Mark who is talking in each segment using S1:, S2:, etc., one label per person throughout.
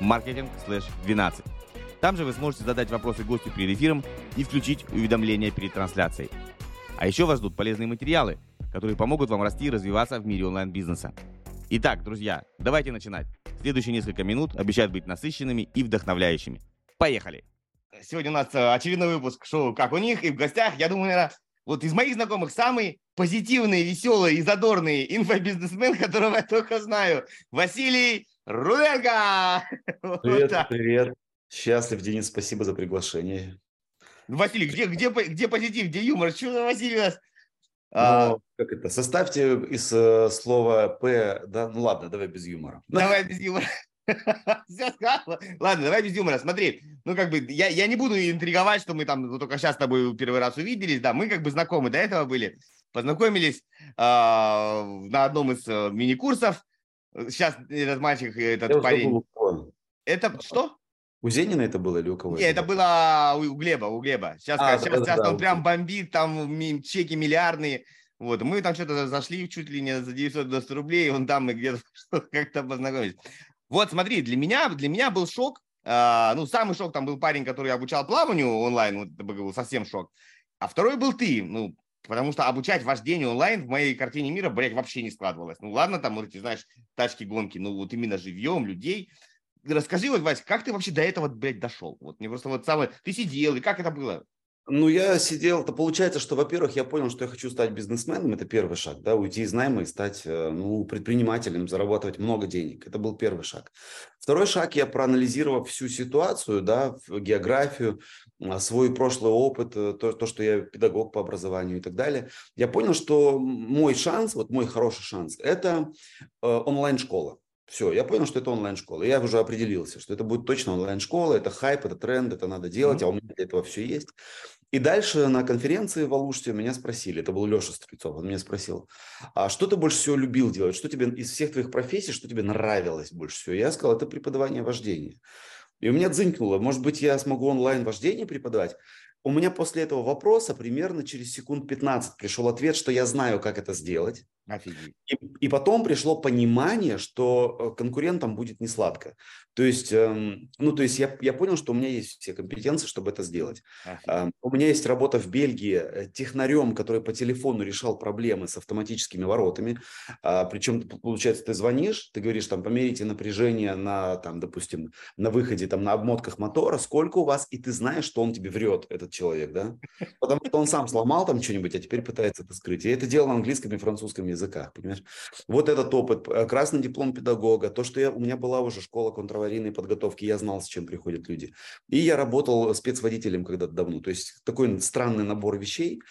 S1: marketing/12. Там же вы сможете задать вопросы гостю перед эфиром и включить уведомления перед трансляцией. А еще вас ждут полезные материалы, которые помогут вам расти и развиваться в мире онлайн-бизнеса. Итак, друзья, давайте начинать. Следующие несколько минут обещают быть насыщенными и вдохновляющими. Поехали! Сегодня у нас очередной выпуск шоу «Как у них» и в гостях, я думаю, наверное, вот из моих знакомых самый позитивный, веселый и задорный инфобизнесмен, которого я только знаю, Василий Руденко!
S2: Привет, вот привет. Счастлив, Денис, спасибо за приглашение.
S1: Василий, где, где, где позитив, где юмор? Что за Василий у нас?
S2: Ну, а... как это? Составьте из э, слова П, да, ну ладно, давай без юмора.
S1: Давай без юмора. Ладно, давай без юмора. Смотри, ну как бы я, я не буду интриговать, что мы там только сейчас с тобой первый раз увиделись, да, мы как бы знакомы до этого были, познакомились э, на одном из э, мини-курсов, Сейчас этот мальчик, этот Я парень... Это что?
S2: У Зенина это было или у кого?
S1: Нет, это было у Глеба, у Глеба. Сейчас, а, сейчас, да, сейчас да, он да. прям бомбит, там чеки миллиардные. Вот, мы там что-то зашли чуть ли не за 990 рублей, он там мы где-то как-то познакомились. Вот, смотри, для меня, для меня был шок. А, ну, самый шок там был парень, который обучал плаванию онлайн, вот это был совсем шок. А второй был ты. Ну, Потому что обучать вождению онлайн в моей картине мира, блядь, вообще не складывалось. Ну ладно, там, вот эти, знаешь, тачки, гонки, ну вот именно живьем, людей. Расскажи, вот, Вась, как ты вообще до этого, блядь, дошел? Вот мне просто вот самое... Ты сидел, и как это было?
S2: Ну, я сидел, это получается, что, во-первых, я понял, что я хочу стать бизнесменом, это первый шаг, да, уйти из найма и стать, э, ну, предпринимателем, зарабатывать много денег, это был первый шаг. Второй шаг, я проанализировав всю ситуацию, да, географию, свой прошлый опыт, э, то, то, что я педагог по образованию и так далее, я понял, что мой шанс, вот мой хороший шанс, это э, онлайн-школа. Все, я понял, что это онлайн-школа. Я уже определился, что это будет точно онлайн-школа, это хайп, это тренд, это надо делать, mm-hmm. а у меня для этого все есть. И дальше на конференции в Алуште меня спросили, это был Леша Стрельцов, он меня спросил, а что ты больше всего любил делать, что тебе из всех твоих профессий, что тебе нравилось больше всего? Я сказал, это преподавание вождения. И у меня дзынькнуло, может быть, я смогу онлайн вождение преподавать. У меня после этого вопроса примерно через секунд 15 пришел ответ, что я знаю, как это сделать. Офигеть. И, и потом пришло понимание, что э, конкурентам будет не сладко. То есть, эм, ну, то есть я, я понял, что у меня есть все компетенции, чтобы это сделать. Э, у меня есть работа в Бельгии э, технарем, который по телефону решал проблемы с автоматическими воротами. Э, а, причем, получается, ты звонишь, ты говоришь, там, померите напряжение на, там, допустим, на выходе, там, на обмотках мотора, сколько у вас, и ты знаешь, что он тебе врет, этот человек, да? Потому что он сам сломал там что-нибудь, а теперь пытается это скрыть. И это делал на английском и французском языках, понимаешь? Вот этот опыт, э, красный диплом педагога, то, что я, у меня была уже школа контраварийной подготовки, я знал, с чем приходят люди. И я работал спецводителем когда-то давно. То есть такой странный набор вещей,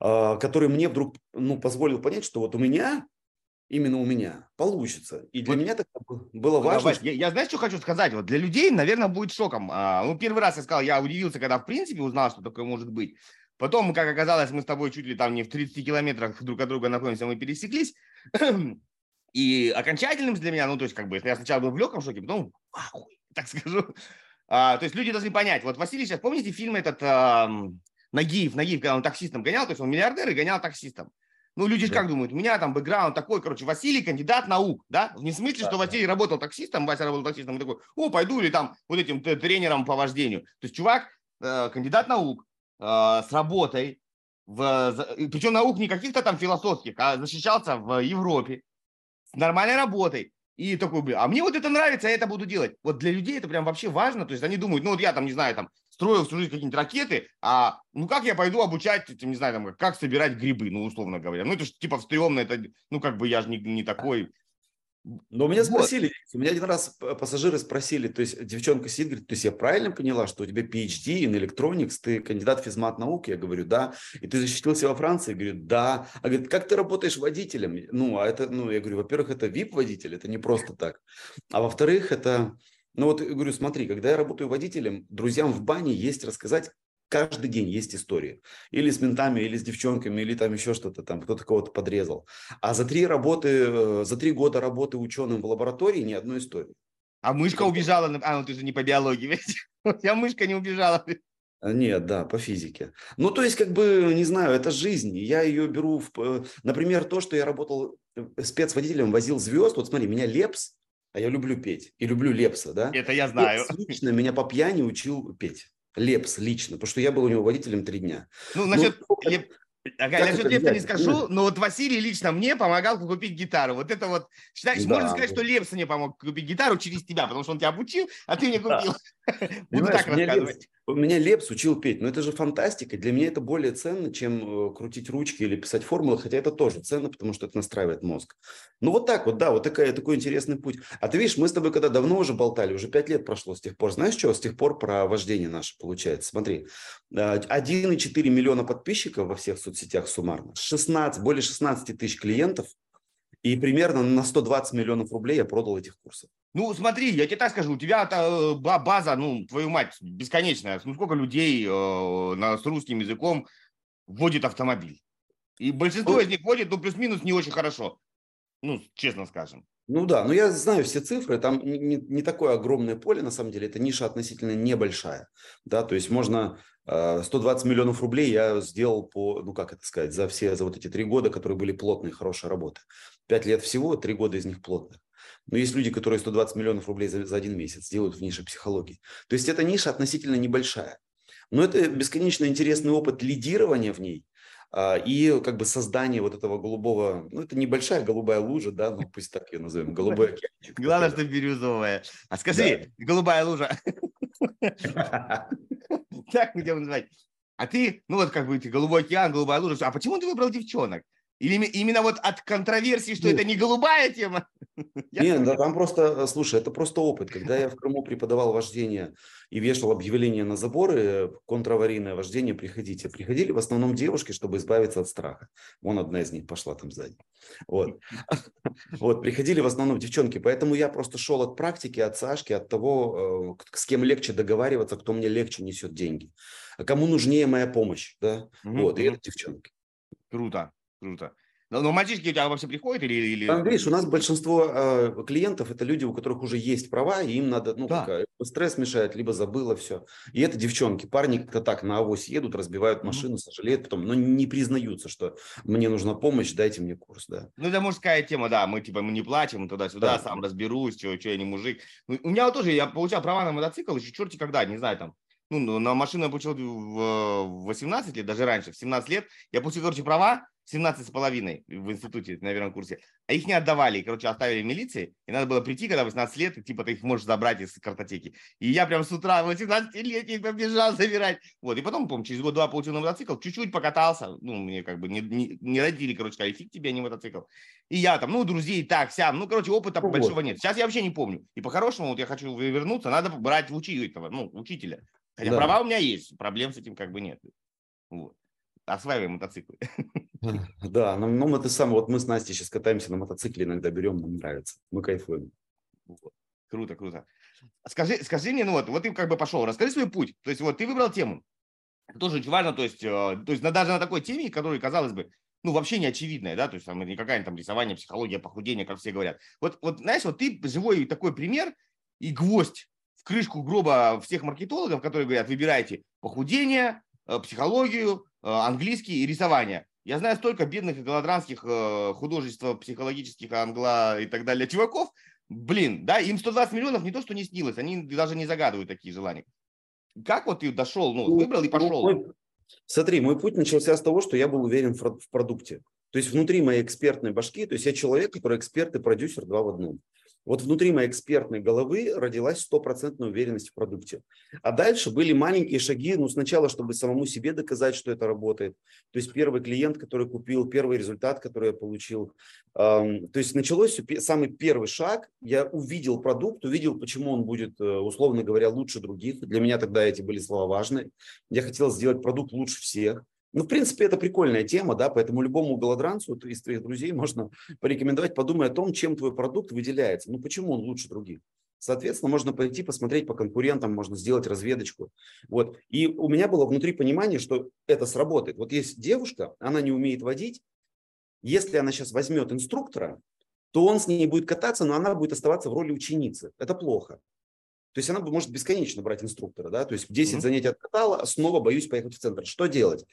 S2: а, который мне вдруг ну, позволил понять, что вот у меня именно у меня получится. И для вот. меня так было важно.
S1: Давай, что... я, я знаешь, что хочу сказать? Вот для людей, наверное, будет шоком. А, ну, первый раз я сказал, я удивился, когда в принципе узнал, что такое может быть. Потом, как оказалось, мы с тобой чуть ли там не в 30 километрах друг от друга находимся, мы пересеклись. И окончательным для меня, ну, то есть, как бы, я сначала был в легком шоке, потом, ахуй, так скажу. А, то есть люди должны понять. Вот Василий сейчас, помните фильм этот а, Нагиев, Нагиев, когда он таксистом гонял, то есть он миллиардер и гонял таксистом. Ну, люди да. как думают, у меня там бэкграунд такой, короче, Василий кандидат наук, да? Не в смысле, да, что Василий да. работал таксистом, Вася работал таксистом, и такой, о, пойду или там вот этим тренером по вождению. То есть чувак, э, кандидат наук, с работой, в, причем наук не каких-то там философских, а защищался в Европе с нормальной работой. И такой, а мне вот это нравится, я это буду делать. Вот для людей это прям вообще важно. То есть они думают, ну вот я там, не знаю, там строил всю жизнь какие-нибудь ракеты, а ну как я пойду обучать, этим, не знаю, там, как собирать грибы, ну условно говоря. Ну это же типа стрёмно, это, ну как бы я же не, не такой
S2: но у меня спросили, вот. у меня один раз пассажиры спросили, то есть девчонка сидит, говорит, то есть я правильно поняла, что у тебя PhD in Electronics, ты кандидат физмат науки? Я говорю, да. И ты защитился во Франции? Я говорю, да. А говорит, как ты работаешь водителем? Ну, а это, ну, я говорю, во-первых, это VIP-водитель, это не просто так. А во-вторых, это Ну вот, говорю, смотри, когда я работаю водителем, друзьям в бане есть рассказать каждый день есть история. Или с ментами, или с девчонками, или там еще что-то там, кто-то кого-то подрезал. А за три работы, э, за три года работы ученым в лаборатории ни одной истории.
S1: А мышка убежала, а ну ты же не по биологии, ведь? У тебя мышка не убежала.
S2: А, нет, да, по физике. Ну, то есть, как бы, не знаю, это жизнь. Я ее беру, в, например, то, что я работал э, спецводителем, возил звезд. Вот смотри, меня Лепс, а я люблю петь и люблю Лепса, да?
S1: Это я знаю.
S2: Лепс лично меня по пьяни учил петь. Лепс лично, потому что я был у него водителем три дня.
S1: Ну, насчет, ну, Леп... Ага, я насчет Лепса не скажу, но вот Василий лично мне помогал купить гитару. Вот это вот, считай, да. можно сказать, что Лепс мне помог купить гитару через тебя, потому что он тебя обучил, а ты мне купил.
S2: Буду так рассказывать меня Лепс учил петь, но это же фантастика. Для меня это более ценно, чем э, крутить ручки или писать формулы, хотя это тоже ценно, потому что это настраивает мозг. Ну вот так вот, да, вот такая, такой интересный путь. А ты видишь, мы с тобой когда давно уже болтали, уже пять лет прошло с тех пор. Знаешь что? С тех пор про вождение наше получается. Смотри, 1,4 э, миллиона подписчиков во всех соцсетях суммарно, 16, более 16 тысяч клиентов, и примерно на 120 миллионов рублей я продал этих курсов.
S1: Ну, смотри, я тебе так скажу, у тебя это э, база, ну, твою мать, бесконечная. Ну, сколько людей э, на, с русским языком вводит автомобиль? И большинство ну, из них вводит, ну, плюс-минус не очень хорошо. Ну, честно скажем.
S2: Ну да, но я знаю все цифры, там не, не такое огромное поле, на самом деле, это ниша относительно небольшая, да, то есть можно 120 э, миллионов рублей я сделал по, ну как это сказать, за все, за вот эти три года, которые были плотные, хорошие работы. Пять лет всего, три года из них плотных. Но есть люди, которые 120 миллионов рублей за, за один месяц делают в нише психологии. То есть эта ниша относительно небольшая. Но это бесконечно интересный опыт лидирования в ней, а, и как бы создание вот этого голубого, ну это небольшая голубая лужа, да, ну пусть так ее назовем, голубой океанчик.
S1: Главное, что бирюзовая. А скажи, да. голубая лужа. Так будем называть. А ты, ну вот как бы голубой океан, голубая лужа, а почему ты выбрал девчонок? Или именно вот от контроверсии, что Нет. это не голубая тема?
S2: Нет, да там просто, слушай, это просто опыт. Когда я в Крыму преподавал вождение и вешал объявления на заборы, контраварийное вождение, приходите. Приходили в основном девушки, чтобы избавиться от страха. Вон одна из них пошла там сзади. Вот. Вот, приходили в основном девчонки. Поэтому я просто шел от практики, от Сашки, от того, э, с кем легче договариваться, кто мне легче несет деньги. А кому нужнее моя помощь, да? Вот, и это девчонки.
S1: Круто. Круто. Но, но мальчишки у тебя вообще приходят или... или...
S2: Видишь, у нас большинство э, клиентов это люди, у которых уже есть права, и им надо, ну, да. как, стресс мешает, либо забыло все. И это девчонки. Парни как-то так на авось едут, разбивают машину, mm-hmm. сожалеют потом, но не признаются, что мне нужна помощь, дайте мне курс, да.
S1: Ну, это мужская тема, да, мы типа мы не платим, туда-сюда, да. сам разберусь, что, что я не мужик. Ну, у меня вот тоже, я получал права на мотоцикл еще черти когда, не знаю, там, ну, на машину я получил в 18 лет, даже раньше, в 17 лет. Я получил, короче, права, 17 с половиной в институте, на первом курсе, а их не отдавали, короче, оставили в милиции, и надо было прийти, когда 18 лет, и типа ты их можешь забрать из картотеки. И я прям с утра 18 лет их побежал забирать. Вот, и потом, помню, через год-два получил на мотоцикл, чуть-чуть покатался, ну, мне как бы не, не, не родили, короче, сказали, фиг тебе, а не мотоцикл. И я там, ну, друзей, так, сям, ну, короче, опыта ну, большого вот. нет. Сейчас я вообще не помню. И по-хорошему, вот я хочу вернуться, надо брать в учителя, ну, учителя. Хотя да. права у меня есть, проблем с этим как бы нет. Вот. Осваиваем мотоциклы.
S2: Да, но, но это сам, вот мы с Настей сейчас катаемся на мотоцикле, иногда берем, нам нравится, мы кайфуем.
S1: Вот. Круто, круто. Скажи, скажи мне, ну вот, вот ты как бы пошел, расскажи свой путь. То есть вот ты выбрал тему. Это тоже очень важно, то есть, э, то есть даже на такой теме, которая, казалось бы, ну, вообще не очевидная, да, то есть там не какая-нибудь там рисование, психология, похудение, как все говорят. Вот, вот, знаешь, вот ты живой такой пример и гвоздь в крышку гроба всех маркетологов, которые говорят, выбирайте похудение, э, психологию, английский и рисование. Я знаю столько бедных и голодранских э, художеств, психологических, англа и так далее чуваков, блин, да, им 120 миллионов не то, что не снилось, они даже не загадывают такие желания. Как вот ты дошел, ну, ну выбрал и пошел?
S2: Смотри, мой путь начался с того, что я был уверен в продукте. То есть внутри моей экспертной башки, то есть я человек, который эксперт и продюсер два в одном. Вот внутри моей экспертной головы родилась стопроцентная уверенность в продукте. А дальше были маленькие шаги, ну сначала, чтобы самому себе доказать, что это работает. То есть первый клиент, который купил, первый результат, который я получил. То есть началось самый первый шаг, я увидел продукт, увидел, почему он будет, э, условно говоря, лучше других. Для меня тогда эти были слова важные. Я хотел сделать продукт лучше всех. Ну, в принципе, это прикольная тема, да, поэтому любому голодранцу из твоих друзей можно порекомендовать, подумай о том, чем твой продукт выделяется. Ну, почему он лучше других? Соответственно, можно пойти посмотреть по конкурентам, можно сделать разведочку. Вот. И у меня было внутри понимание, что это сработает. Вот есть девушка, она не умеет водить. Если она сейчас возьмет инструктора, то он с ней будет кататься, но она будет оставаться в роли ученицы. Это плохо. То есть она может бесконечно брать инструктора, да, то есть 10 mm-hmm. занятий откатала, снова боюсь поехать в центр. Что делать?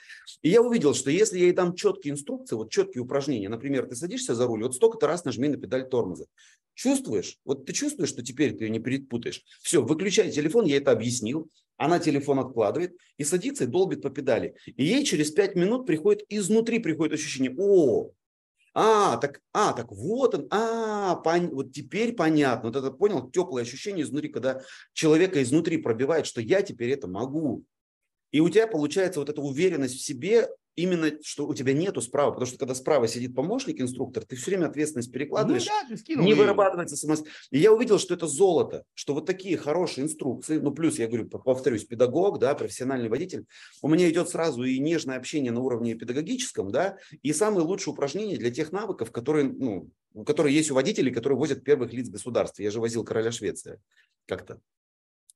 S2: И я увидел, что если я ей дам четкие инструкции, вот четкие упражнения, например, ты садишься за руль, вот столько-то раз нажми на педаль тормоза. Чувствуешь? Вот ты чувствуешь, что теперь ты ее не перепутаешь. Все, выключай телефон, я это объяснил. Она телефон откладывает и садится и долбит по педали. И ей через 5 минут приходит, изнутри приходит ощущение, о, а, так, а, так вот он, а, пон, вот теперь понятно. Вот это понял, теплое ощущение изнутри, когда человека изнутри пробивает, что я теперь это могу. И у тебя получается вот эта уверенность в себе, именно, что у тебя нету справа, потому что когда справа сидит помощник, инструктор, ты все время ответственность перекладываешь, ну, да, не вырабатывается самостоятельно. И я увидел, что это золото, что вот такие хорошие инструкции, ну плюс, я говорю, повторюсь, педагог, да, профессиональный водитель, у меня идет сразу и нежное общение на уровне педагогическом, да, и самые лучшие упражнения для тех навыков, которые, ну, которые есть у водителей, которые возят первых лиц государства. Я же возил короля Швеции как-то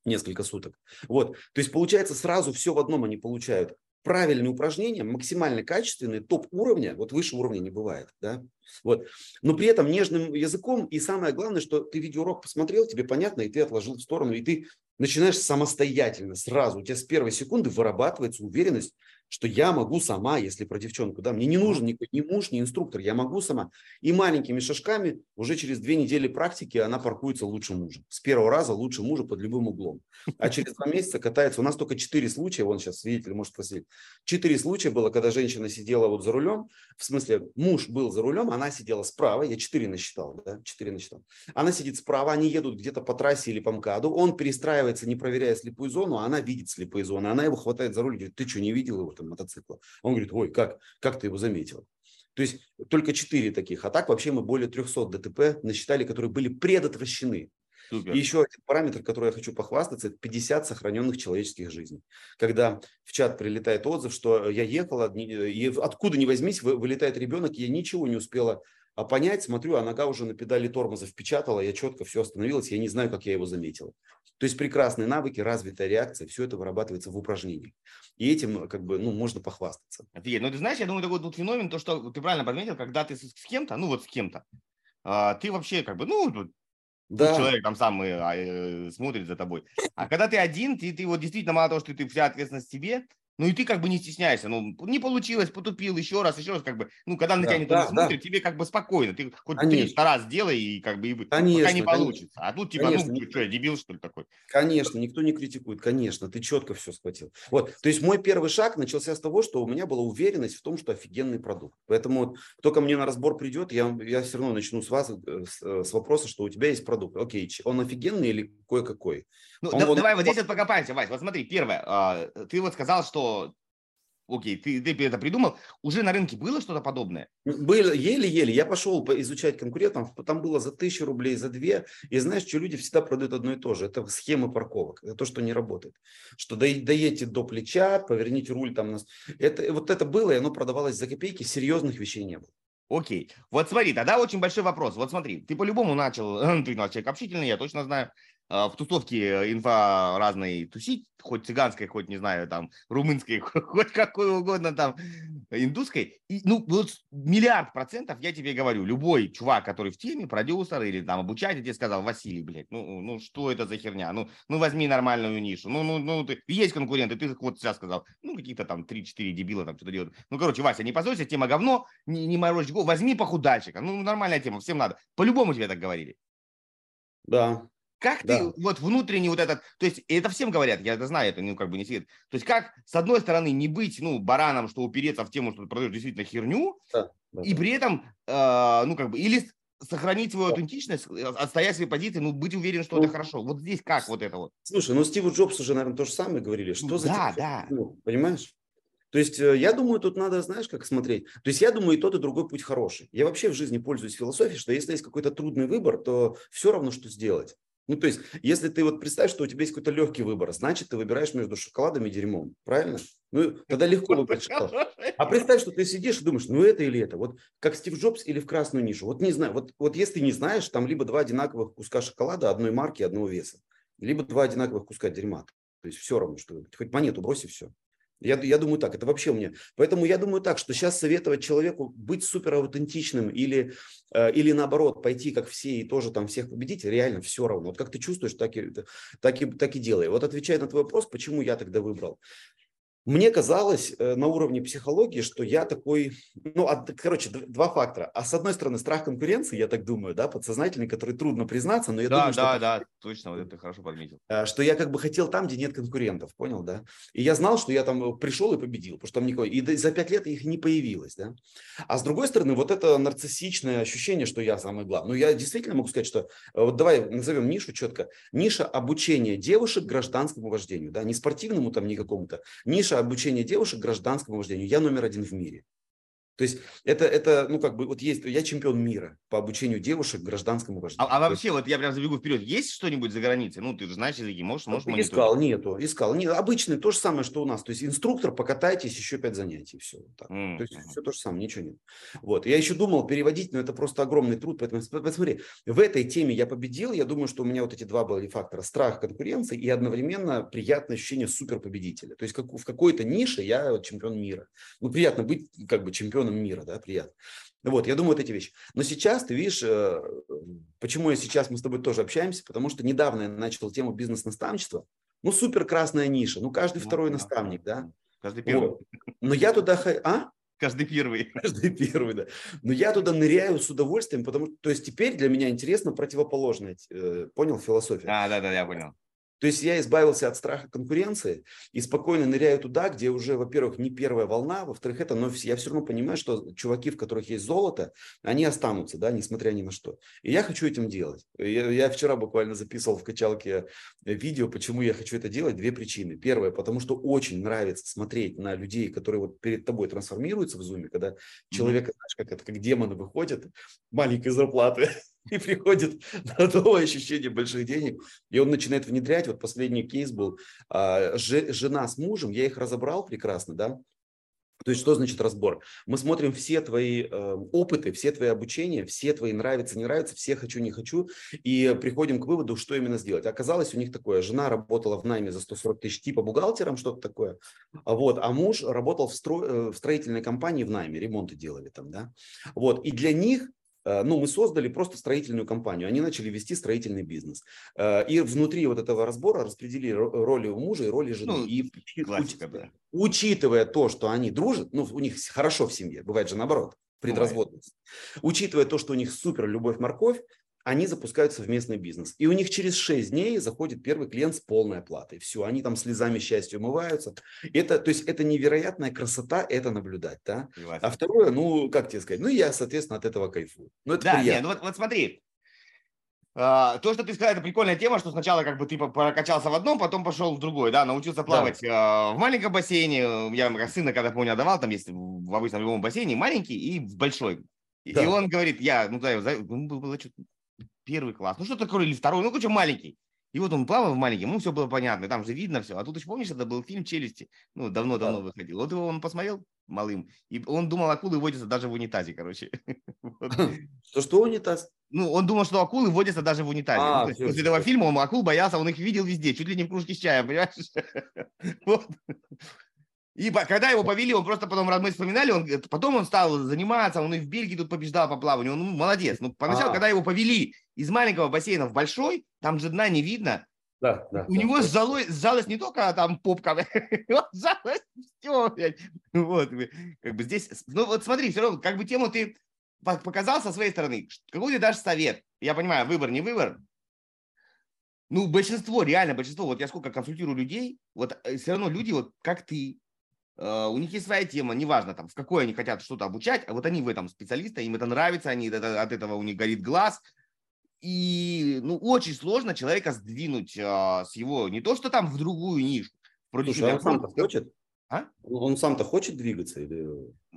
S2: несколько суток. Вот. То есть, получается, сразу все в одном они получают правильные упражнения, максимально качественные, топ уровня, вот выше уровня не бывает, да, вот, но при этом нежным языком, и самое главное, что ты видеоурок посмотрел, тебе понятно, и ты отложил в сторону, и ты начинаешь самостоятельно, сразу, у тебя с первой секунды вырабатывается уверенность, что я могу сама, если про девчонку, да, мне не нужен ни, ни муж, ни инструктор, я могу сама. И маленькими шажками уже через две недели практики она паркуется лучше мужа. С первого раза лучше мужа под любым углом. А через два месяца катается. У нас только четыре случая, вон сейчас свидетель может посмотреть. Четыре случая было, когда женщина сидела вот за рулем, в смысле муж был за рулем, она сидела справа, я четыре насчитал, да, четыре насчитал. Она сидит справа, они едут где-то по трассе или по МКАДу, он перестраивается, не проверяя слепую зону, а она видит слепые зоны, она его хватает за руль, говорит, ты что, не видел его? Там мотоцикла. Он говорит, ой, как, как ты его заметил? То есть только 4 таких. А так вообще мы более 300 ДТП насчитали, которые были предотвращены. Супер. И еще один параметр, который я хочу похвастаться, это 50 сохраненных человеческих жизней. Когда в чат прилетает отзыв, что я ехала, и откуда ни возьмись, вылетает ребенок, я ничего не успела а понять, смотрю, а нога уже на педали тормоза впечатала, я четко все остановилось, я не знаю, как я его заметил. То есть прекрасные навыки, развитая реакция, все это вырабатывается в упражнениях. И этим как бы, ну, можно похвастаться.
S1: Офигеть. Ну, ты знаешь, я думаю, такой тут феномен, то, что ты правильно подметил, когда ты с, кем-то, ну, вот с кем-то, а, ты вообще как бы, ну, да. человек там сам э, э, смотрит за тобой. А когда ты один, ты, ты вот действительно мало того, что ты вся ответственность себе, ну и ты как бы не стесняйся, ну не получилось, потупил еще раз, еще раз, как бы, ну когда на да, тебя никто да, не смотрит, да. тебе как бы спокойно, ты хоть конечно. 300 раз сделай и как бы и конечно, пока не получится. А тут типа, конечно. ну что, я дебил что ли такой?
S2: Конечно, никто не критикует, конечно, ты четко все схватил. Вот, то есть мой первый шаг начался с того, что у меня была уверенность в том, что офигенный продукт. Поэтому вот, кто ко мне на разбор придет, я, я все равно начну с вас, э, с, э, с вопроса, что у тебя есть продукт. Окей, он офигенный или кое-какой?
S1: Ну, он, да, он, давай вот здесь вот покопаемся, Вась. Вот смотри, первое, а, ты вот сказал, что окей, ты, ты это придумал, уже на рынке было что-то подобное?
S2: Было, еле-еле. Я пошел изучать конкурентов, там было за тысячу рублей, за две. И знаешь, что люди всегда продают одно и то же. Это схемы парковок. Это то, что не работает. Что доедете до плеча, поверните руль там. Это, вот это было, и оно продавалось за копейки, серьезных вещей не было.
S1: Окей. Вот смотри, тогда очень большой вопрос. Вот смотри, ты по-любому начал, ты человек общительный, я точно знаю. А, в тусовке инфа разной тусить, хоть цыганской, хоть, не знаю, там, румынской, хоть какой угодно там, индусской. И, ну, вот миллиард процентов, я тебе говорю, любой чувак, который в теме, продюсер или там обучатель, тебе сказал, Василий, блядь, ну, ну что это за херня? Ну, ну возьми нормальную нишу. Ну, ну, ну, ты, есть конкуренты, ты вот сейчас сказал, ну, какие-то там 3-4 дебила там что-то делают. Ну, короче, Вася, не позорься, тема говно, не, не морочь голову, возьми похудальщика. Ну, нормальная тема, всем надо. По-любому тебе так говорили.
S2: Да,
S1: как да. ты вот внутренний вот этот, то есть это всем говорят, я это знаю, это ну как бы не секрет. То есть как с одной стороны не быть ну бараном, что упереться в тему, что ты продаешь действительно херню, да, да, и при этом э, ну как бы или сохранить свою аутентичность, э, отстоять свои позиции, ну быть уверен, что ну, это хорошо. Вот здесь как вот это вот?
S2: Слушай, ну Стиву Джобсу уже, наверное, то же самое говорили. Что
S1: ну,
S2: за
S1: да, да.
S2: Ну, понимаешь? То есть э, я думаю, тут надо, знаешь, как смотреть. То есть я думаю, и тот, и другой путь хороший. Я вообще в жизни пользуюсь философией, что если есть какой-то трудный выбор, то все равно, что сделать. Ну, то есть, если ты вот представь, что у тебя есть какой-то легкий выбор, значит, ты выбираешь между шоколадом и дерьмом, правильно? Ну, тогда легко выбрать шоколад. А представь, что ты сидишь и думаешь, ну, это или это. Вот как Стив Джобс или в красную нишу. Вот не знаю, вот, вот если ты не знаешь, там либо два одинаковых куска шоколада одной марки, одного веса, либо два одинаковых куска дерьма. То есть все равно, что хоть монету брось и все. Я, я думаю так, это вообще у меня. Поэтому я думаю так, что сейчас советовать человеку быть супер аутентичным или, э, или наоборот пойти как все и тоже там всех победить, реально все равно. Вот как ты чувствуешь, так и, так и, так и делай. Вот отвечая на твой вопрос, почему я тогда выбрал. Мне казалось э, на уровне психологии, что я такой, ну, короче, два фактора. А с одной стороны, страх конкуренции, я так думаю, да, подсознательный, который трудно признаться, но я
S1: да,
S2: думаю,
S1: да,
S2: что...
S1: Да, да, точно, вот это хорошо подметил.
S2: Э, что я как бы хотел там, где нет конкурентов, понял, да? И я знал, что я там пришел и победил, потому что там никого... И за пять лет их не появилось, да? А с другой стороны, вот это нарциссичное ощущение, что я самый главный. Ну, я действительно могу сказать, что... Э, вот давай назовем нишу четко. Ниша обучения девушек гражданскому вождению, да, не спортивному там, не какому-то. Ниша обучения девушек девушек гражданскому вождению. Я номер один в мире. То есть это, это, ну, как бы, вот есть, я чемпион мира по обучению девушек гражданскому вождению.
S1: А, а вообще, вот я прям забегу вперед, есть что-нибудь за границей? Ну, ты же знаешь языки, можешь, можешь
S2: ну, Искал, нету, искал. Нет, обычный, то же самое, что у нас. То есть инструктор, покатайтесь, еще пять занятий, все. Так. Mm-hmm. То есть все то же самое, ничего нет. Вот, я еще думал переводить, но это просто огромный труд, поэтому посмотри, в этой теме я победил, я думаю, что у меня вот эти два были фактора, страх конкуренции и одновременно приятное ощущение суперпобедителя. То есть как, в какой-то нише я вот чемпион мира. Ну, приятно быть как бы чемпионом мира, да, приятно. Вот, я думаю, вот эти вещи. Но сейчас, ты видишь, э, почему я сейчас, мы с тобой тоже общаемся, потому что недавно я начал тему бизнес-наставничества. Ну, супер красная ниша, ну, каждый ну, второй наставник, да.
S1: Каждый первый.
S2: Вот. Но я туда... А?
S1: Каждый первый.
S2: Каждый первый, да. Но я туда ныряю с удовольствием, потому что, то есть теперь для меня интересно противоположное. Э, понял философию?
S1: А, да, да, я понял.
S2: То есть я избавился от страха конкуренции и спокойно ныряю туда, где уже, во-первых, не первая волна, во-вторых, это, но я все равно понимаю, что чуваки, в которых есть золото, они останутся, да, несмотря ни на что. И я хочу этим делать. Я, я вчера буквально записывал в качалке видео, почему я хочу это делать. Две причины. Первое, потому что очень нравится смотреть на людей, которые вот перед тобой трансформируются в зуме, когда человек, знаешь, как это, как демоны выходят, маленькой зарплаты, и приходит на новое ощущение больших денег, и он начинает внедрять. Вот последний кейс был, а, жена с мужем, я их разобрал прекрасно, да, то есть что значит разбор? Мы смотрим все твои э, опыты, все твои обучения, все твои нравится, не нравится, все хочу, не хочу, и приходим к выводу, что именно сделать. Оказалось у них такое, жена работала в найме за 140 тысяч типа бухгалтером, что-то такое, а вот, а муж работал в, стро... Э, в строительной компании в найме, ремонты делали там, да. Вот, и для них ну, мы создали просто строительную компанию, они начали вести строительный бизнес. Э, и внутри вот этого разбора распределили роли у мужа и роли жены. Ну, и классика, да. учитывая то, что они дружат, ну, у них хорошо в семье, бывает же наоборот, предразводность. Учитывая то, что у них супер любовь-морковь, они запускают совместный бизнес. И у них через 6 дней заходит первый клиент с полной оплатой. Все, они там слезами счастья умываются. Это, то есть это невероятная красота это наблюдать. Да? А второе, ну, как тебе сказать, ну, я, соответственно, от этого кайфую. Ну, это
S1: да, нет, ну вот, вот смотри, Uh, то, что ты сказал, это прикольная тема, что сначала как бы ты прокачался в одном, потом пошел в другой, да, научился плавать да. uh, в маленьком бассейне. Я сына, когда помню, отдавал, там есть в обычном любом бассейне маленький и в большой. Да. И он говорит, я, ну да, ну, было что-то первый класс, ну что такое, или второй, ну, короче, маленький. И вот он плавал в маленький, ему все было понятно, там же видно все. А тут еще помнишь, это был фильм «Челюсти», ну, давно-давно да. выходил. Вот его он посмотрел малым, и он думал, акулы водятся даже в унитазе, короче.
S2: Что, что унитаз?
S1: Ну, он думал, что акулы водятся даже в унитазе. А, ну, все, после все, этого фильма он акул боялся, он их видел везде, чуть ли не в кружке с чаем, понимаешь? Вот. И когда его повели, он просто потом, мы вспоминали, он, потом он стал заниматься, он и в Бельгии тут побеждал по плаванию, он ну, молодец. Но поначалу, а. когда его повели из маленького бассейна в большой, там же дна не видно, да, да, у да, него да. Сжалось, сжалось не только там попка, вот сжалось все, блядь. Вот, как бы здесь, ну вот смотри, все равно, как бы тему ты показал со своей стороны, какой ты дашь совет? Я понимаю, выбор, не выбор, ну, большинство, реально большинство, вот я сколько консультирую людей, вот э, все равно люди, вот как ты, у них есть своя тема, неважно, там, в какой они хотят что-то обучать, а вот они в этом специалисты, им это нравится, они, это, от этого у них горит глаз, и, ну, очень сложно человека сдвинуть а, с его, не то, что там в другую нишу.
S2: Слушай, а он сам-то хочет? А? Он сам-то хочет двигаться? Или...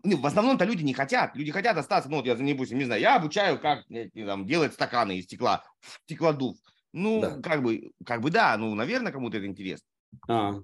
S1: Ну, в основном-то люди не хотят. Люди хотят остаться, ну, вот я, допустим, не знаю, я обучаю, как там, делать стаканы из стекла, стеклодув. Ну,
S2: Да.
S1: как бы, как бы да, ну, наверное, кому-то это интересно.
S2: А.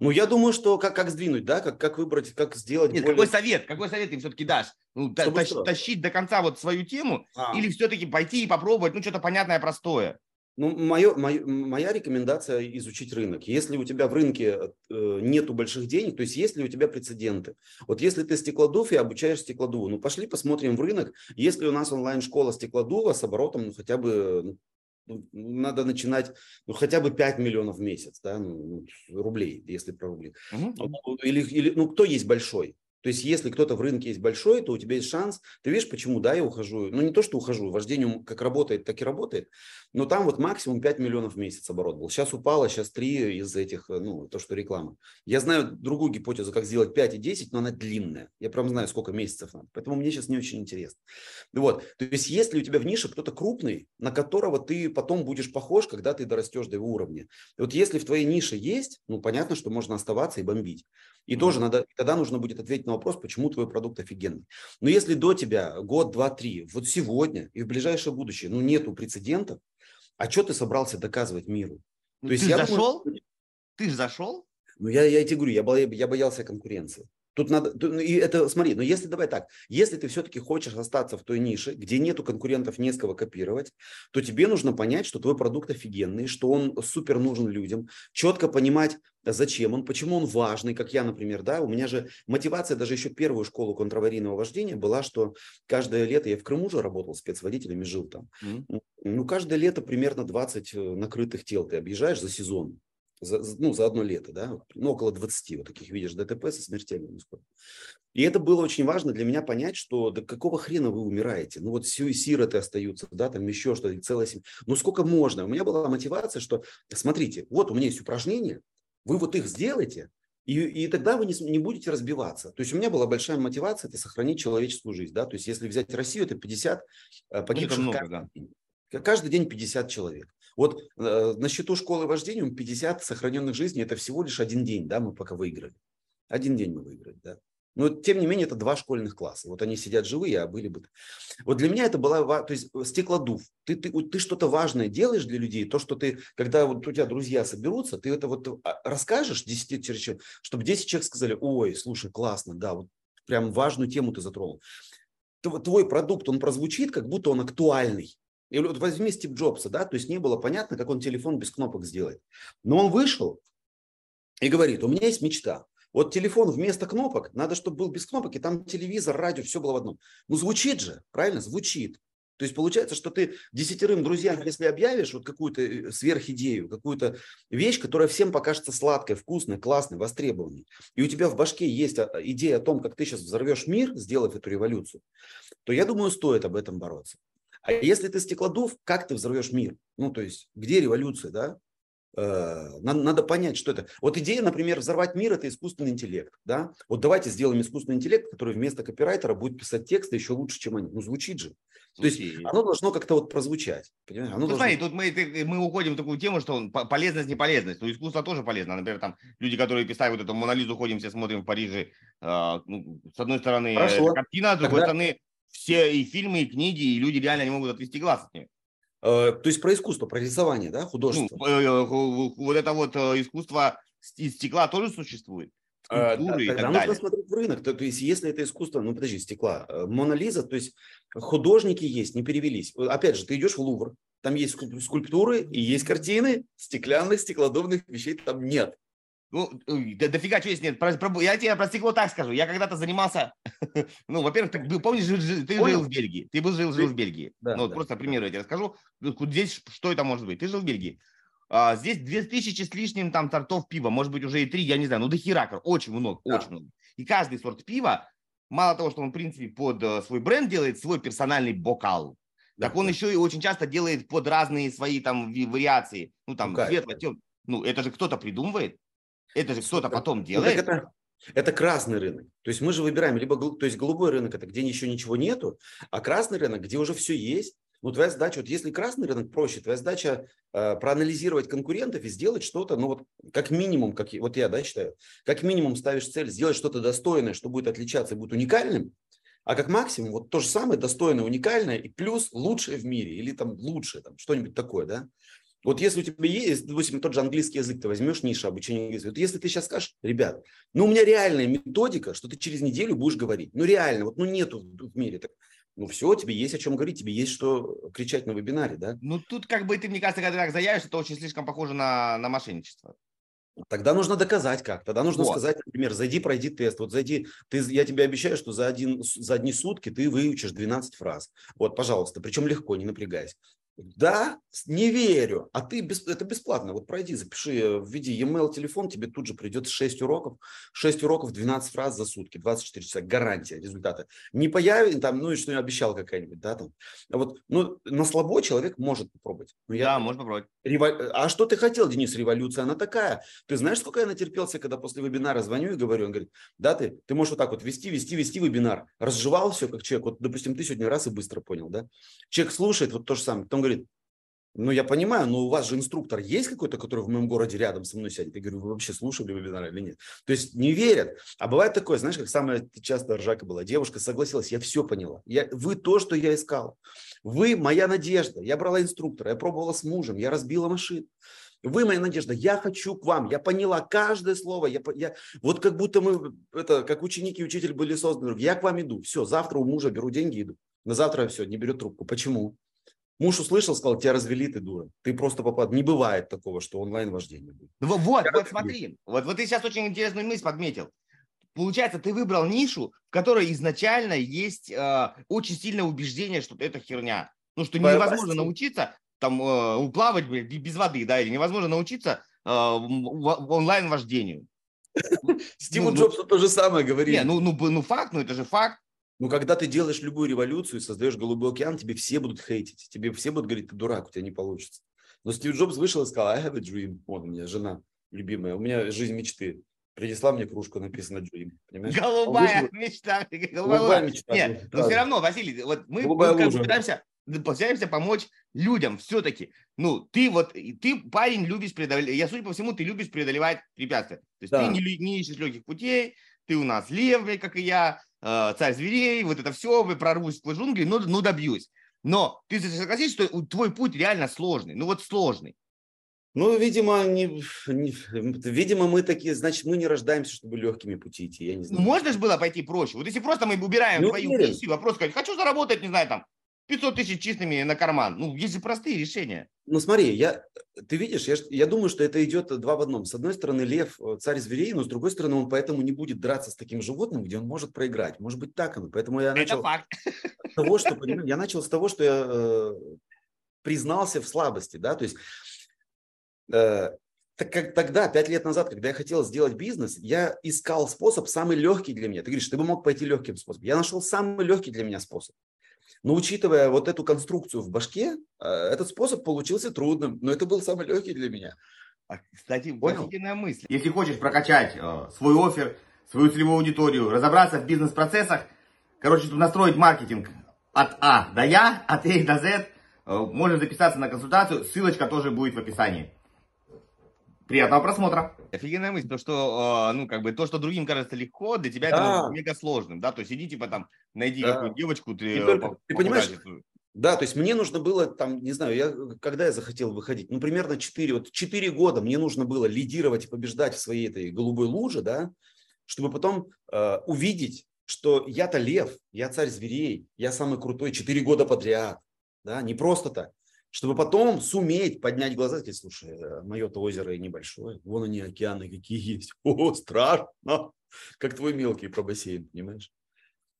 S2: Ну, я думаю, что как, как сдвинуть, да, как, как выбрать, как сделать
S1: Нет,
S2: более...
S1: какой совет? Какой совет ты все-таки дашь? Ну, тащ- тащить до конца вот свою тему
S2: А.
S1: или все-таки пойти и попробовать, ну, что-то понятное, простое?
S2: Ну, мое, мое- моя рекомендация изучить рынок. Если у тебя в рынке э, нету больших денег, то есть если у тебя прецеденты. Вот если ты стеклодув и обучаешь стеклодуву, ну пошли посмотрим в рынок. Если у нас онлайн-школа стеклодува с оборотом ну, хотя бы ну, надо начинать ну, хотя бы 5 миллионов в месяц, да, ну, ну, рублей, если про рубли. Ну, Или, или, ну, кто есть большой? То есть, если кто-то в рынке есть большой, то у тебя есть шанс. Ты видишь, почему, да, я ухожу. Ну, не то, что ухожу, вождение как работает, так и работает. Но там вот максимум 5 миллионов в месяц оборот был. Сейчас упало, сейчас 3 из этих, э, ну, то, что реклама. Я знаю другую гипотезу, как сделать 5 и 10, но она длинная. Я прям знаю, сколько месяцев надо. Поэтому мне сейчас не очень интересно. Вот. То есть, если у тебя в нише кто-то крупный, на которого ты потом будешь похож, когда ты дорастешь до его уровня. И вот если в твоей нише есть, ну, понятно, что можно оставаться и бомбить. И
S1: Мгм.
S2: тоже надо, тогда нужно будет ответить на вопрос, почему твой продукт офигенный. Но если до тебя год, два, три, вот сегодня и в ближайшее будущее, ну, нету прецедентов, а что ты собрался доказывать миру?
S1: Ну,
S2: То есть
S1: ты
S2: я
S1: же
S2: думаю,
S1: зашел? Ты же зашел?
S2: ну, я, я тебе говорю, я, я боялся конкуренции. Тут надо, ну, и это, смотри, но если, давай так, если ты все-таки хочешь остаться в той нише, где нету конкурентов, не с кого копировать, то тебе нужно понять, что твой продукт офигенный, что он супер нужен людям, четко понимать, зачем он, почему он важный, как я, например, да, у меня же мотивация, даже еще первую школу контраварийного вождения была, что каждое лето, я в Крыму же работал спецводителем и жил там,
S1: Мгм.
S2: ну, каждое лето примерно 20 э, накрытых тел ты объезжаешь за сезон. За, ну, за одно лето, да, ну, около 20 вот таких видишь ДТП со смертельным исходом. И это было очень важно для меня понять, что да какого хрена вы умираете? Ну, вот сироты остаются, да, там еще что-то, целая семья. Ну, сколько можно? У меня была мотивация, что, смотрите, вот у меня есть упражнения, вы вот их сделаете, и, и тогда вы не, не будете разбиваться. То есть у меня была большая мотивация, это сохранить человеческую жизнь, да, то есть если взять Россию, это 50 э, погибших
S1: много,
S2: каждый
S1: да.
S2: Каждый день 50 человек. Вот э, на счету школы вождения у 50 сохраненных жизней это всего лишь один день, да, мы пока выиграли. Один день мы выиграли, да. Но тем не менее это два школьных класса. Вот они сидят живые, а были бы. Вот для меня это была, то есть э, стеклодув. Ты, ты, ты что-то важное делаешь для людей, то, что ты, когда вот у тебя друзья соберутся, ты это вот а, расскажешь 10 человек, чтобы 10 человек сказали, ой, слушай, классно, да, вот прям важную тему ты затронул. Тв- Твой продукт, он прозвучит, как будто он актуальный. И вот возьми Стив Джобса, да, то есть не было понятно, как он телефон без кнопок сделает. Но он вышел и говорит, у меня есть мечта. Вот телефон вместо кнопок, надо, чтобы был без кнопок, и там телевизор, радио, все было в одном. Ну, звучит же, правильно? Звучит. То есть получается, что ты десятерым друзьям, если объявишь вот какую-то э, сверхидею, какую-то вещь, которая всем покажется сладкой, вкусной, классной, востребованной, и у тебя в башке есть а, идея о том, как ты сейчас взорвешь мир, сделав эту революцию, то я думаю, стоит об этом бороться. А если ты стеклодув, как ты взорвешь мир? Ну, то есть, где революция, да? Э, Надо, надо понять, что это. Вот идея, например, взорвать мир – это искусственный интеллект. Да? Вот давайте сделаем искусственный интеллект, который вместо копирайтера будет писать тексты еще лучше, чем они. Ну, звучит же. То есть оно должно как-то вот прозвучать. Понимаешь? Оно
S1: Ну,
S2: должно-
S1: смотри, тут мы, ты- мы уходим в такую тему, что полезность, не полезность. Ну, искусство тоже полезно. Например, там люди, которые писали вот эту Монолизу, ходим, все смотрим в Париже. а, ну, с одной стороны,
S2: Хорошо.
S1: это картина, с другой
S2: Тогда-
S1: стороны, все и фильмы, и книги, и люди реально не могут отвести глаз от нее.
S2: Э, То есть про искусство, про рисование, да,
S1: Ну,
S2: художество.
S1: э, э, вот это вот искусство из стекла тоже существует. Скульптуры и
S2: Тогда
S1: так
S2: нужно
S1: далее.
S2: смотреть в рынок. То, то есть, если это искусство, ну подожди, стекла, Мона Лиза, то есть художники есть, не перевелись. Опять же, ты идешь в Лувр, там есть скульп- скульптуры и есть картины, стеклянных, стеклодувных вещей там нет.
S1: Ну, да дофига чего есть нет. Про- про- я тебе про стекло так скажу. Я когда-то занимался, ну, во-первых, ты был- помнишь, ты
S2: Понял.
S1: жил в Бельгии. Ты был жил, жил в Бельгии.
S2: Да,
S1: ну, вот
S2: да,
S1: просто
S2: да.
S1: примеру я тебе расскажу. Ну, вот Здесь что это может быть? Ты жил в Бельгии. А, здесь 2000 с лишним там сортов пива, может быть, уже и три, я не знаю, ну, до хера, короче, очень много,
S2: Да.
S1: очень много. И каждый сорт пива, мало того, что он, в принципе, под э, свой бренд делает свой персональный бокал,
S2: Да,
S1: так он
S2: да.
S1: еще и очень часто делает под разные свои там вариации. Ну, там,
S2: Ну,
S1: светло,
S2: кайф.
S1: тем. Ну, это же кто-то придумывает. Это же кто-то потом
S2: Ну,
S1: делает.
S2: это, это красный рынок. То есть мы же выбираем либо, то есть голубой рынок это где еще ничего нету, а красный рынок, где уже все есть. Ну, твоя задача, вот если красный рынок проще, твоя задача э, проанализировать конкурентов и сделать что-то, ну вот как минимум, как вот я, да, считаю, как минимум ставишь цель сделать что-то достойное, что будет отличаться и будет уникальным, а как максимум вот то же самое достойное, уникальное и плюс лучшее в мире или там лучшее, там что-нибудь такое, да. Вот если у тебя есть, допустим, тот же английский язык, ты возьмешь нишу обучения английского. Вот если ты сейчас скажешь, ребят, ну у меня реальная методика, что ты через неделю будешь говорить. Ну реально, вот ну нету в мире так. Ну все, тебе есть о чем говорить, тебе есть что кричать на вебинаре, да?
S1: Ну тут как бы ты, мне кажется, когда так заявишь, это очень слишком похоже на, на мошенничество.
S2: Тогда нужно доказать как. Тогда нужно вот. сказать, например, зайди, пройди тест. Вот зайди, ты, я тебе обещаю, что за, один, за одни сутки ты выучишь 12 фраз. Вот, пожалуйста, причем легко, не напрягаясь. Да, не верю. А ты, без, это бесплатно. Вот пройди, запиши, введи e-mail, телефон, тебе тут же придет 6 уроков. 6 уроков, 12 фраз за сутки, 24 часа. Гарантия результата. Не появится там, ну и что я обещал какая-нибудь, да, там. Вот, ну, на слабо человек может попробовать.
S1: Ну, я, да, может попробовать.
S2: Револю... А что ты хотел, Денис, революция, она такая. Ты знаешь, сколько я натерпелся, когда после вебинара звоню и говорю, он говорит, да, ты, ты можешь вот так вот вести, вести, вести вебинар. Разжевал все, как человек. Вот, допустим, ты сегодня раз и быстро понял, да. Человек слушает вот то же самое, потом говорит, ну, я понимаю, но у вас же инструктор есть какой-то, который в моем городе рядом со мной сядет? Я говорю, вы вообще слушали вебинар или нет? То есть не верят. А бывает такое, знаешь, как самая часто ржака была. Девушка согласилась, я все поняла. Я, вы то, что я искал. Вы моя надежда. Я брала инструктора, я пробовала с мужем, я разбила машину. Вы моя надежда, я хочу к вам, я поняла каждое слово, я, я, вот как будто мы, это, как ученики и учитель были созданы, я к вам иду, все, завтра у мужа беру деньги, иду, на завтра все, не берет трубку. Почему? Муж услышал, сказал, тебя развели, ты дура. Ты просто попад. Не бывает такого, что онлайн-вождение будет.
S1: Ну, вот, Я вот смотри. Вот, вот ты сейчас очень интересную мысль подметил. Получается, ты выбрал нишу, в которой изначально есть э, очень сильное убеждение, что это херня. Ну, что невозможно научиться там э, плавать блядь, без воды, да, или невозможно научиться э, онлайн-вождению.
S2: Стиву ну, ну, Джобсу то же самое говорит. Не,
S1: ну, ну, ну факт, ну это же факт.
S2: Но когда ты делаешь любую революцию, создаешь голубой океан, тебе все будут хейтить. Тебе все будут говорить, ты дурак, у тебя не получится. Но Стив Джобс вышел и сказал, I have a dream. Вот у меня жена любимая, у меня жизнь мечты. Принесла мне кружку, написано Dream.
S1: Понимаешь? Голубая вышел... мечта. Голубая, голубая мечта. Нет, но все равно, Василий, вот мы, как пытаемся, пытаемся помочь людям все-таки. Ну, ты вот, ты парень любишь преодолевать, я, судя по всему, ты любишь преодолевать препятствия. То есть да. ты не, не ищешь легких путей, ты у нас левый, как и я, царь зверей, вот это все, вы прорвусь сквозь джунгли, ну, ну добьюсь. Но ты согласишься, что твой путь реально сложный, ну вот сложный.
S2: Ну, видимо, не, не, видимо, мы такие, значит, мы не рождаемся, чтобы легкими пути идти. Я не знаю.
S1: Ну, можно же было пойти проще. Вот если просто мы убираем ну, твою миссию, вопрос сказать, хочу заработать, не знаю, там, 500 тысяч чистыми на карман. Ну, есть же простые решения.
S2: Ну, смотри, я, ты видишь, я, я думаю, что это идет два в одном. С одной стороны, лев э, царь зверей, но с другой стороны, он поэтому не будет драться с таким животным, где он может проиграть. Может быть, так оно. Поэтому я начал... Это факт. С того, что, я начал с того, что я э, признался в слабости, да, то есть э, так как тогда, пять лет назад, когда я хотел сделать бизнес, я искал способ самый легкий для меня. Ты говоришь, ты бы мог пойти легким способом. Я нашел самый легкий для меня способ. Но учитывая вот эту конструкцию в башке, э, этот способ получился трудным, но это был самый легкий для меня.
S1: А, кстати, офигенная мысль. Если хочешь прокачать э, свой офер, свою целевую аудиторию, разобраться в бизнес-процессах, короче, настроить маркетинг от А до Я, от А до З, э, можешь записаться на консультацию, ссылочка тоже будет в описании. Приятного просмотра. Офигенная мысль, то, что, ну, как бы, то, что другим кажется легко, для тебя да. это мега сложным, да, то есть иди, типа, там, найди да. какую девочку, ты,
S2: только, ты понимаешь, да, то есть мне нужно было, там, не знаю, я, когда я захотел выходить, ну, примерно 4, вот 4 года мне нужно было лидировать и побеждать в своей этой голубой луже, да, чтобы потом э, увидеть, что я-то лев, я царь зверей, я самый крутой 4 года подряд, да, не просто так чтобы потом суметь поднять глаза и сказать, слушай, э, мое-то озеро и небольшое, вон они океаны какие есть, о, страшно, как твой мелкий про бассейн, понимаешь?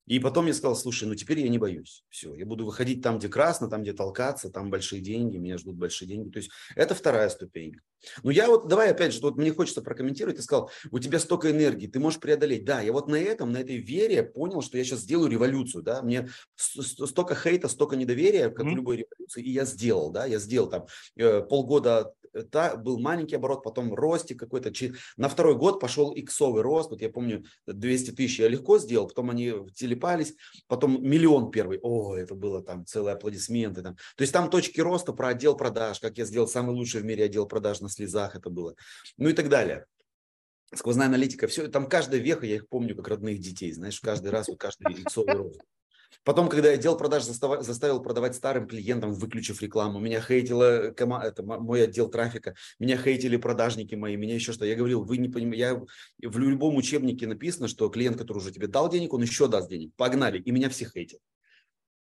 S2: И потом я сказал, слушай, ну теперь я не боюсь. Все, я буду выходить там, где красно, там, где толкаться, там большие деньги, меня ждут большие деньги. То есть это вторая ступенька. Ну я вот, давай опять же, вот мне хочется прокомментировать. Ты сказал, у тебя столько энергии, ты можешь преодолеть. Да, я вот на этом, на этой вере понял, что я сейчас сделаю революцию, да. Мне столько хейта, столько недоверия, как mm-hmm. в любой революции, и я сделал, да. Я сделал там э, полгода та, был маленький оборот, потом ростик какой-то. На второй год пошел иксовый рост. Вот я помню, 200 тысяч я легко сделал, потом они телепались, потом миллион первый. О, это было там целые аплодисменты. Там. То есть там точки роста про отдел продаж, как я сделал самый лучший в мире отдел продаж на слезах это было. Ну и так далее сквозная аналитика, все, там каждая веха, я их помню как родных детей, знаешь, каждый раз, вот каждый иксовый рост. Потом, когда я отдел продаж заставил, заставил продавать старым клиентам, выключив рекламу, меня хейтила кома, это мой отдел трафика, меня хейтили продажники мои, меня еще что. Я говорил, вы не понимаете, я в любом учебнике написано, что клиент, который уже тебе дал денег, он еще даст денег. Погнали. И меня все хейтят.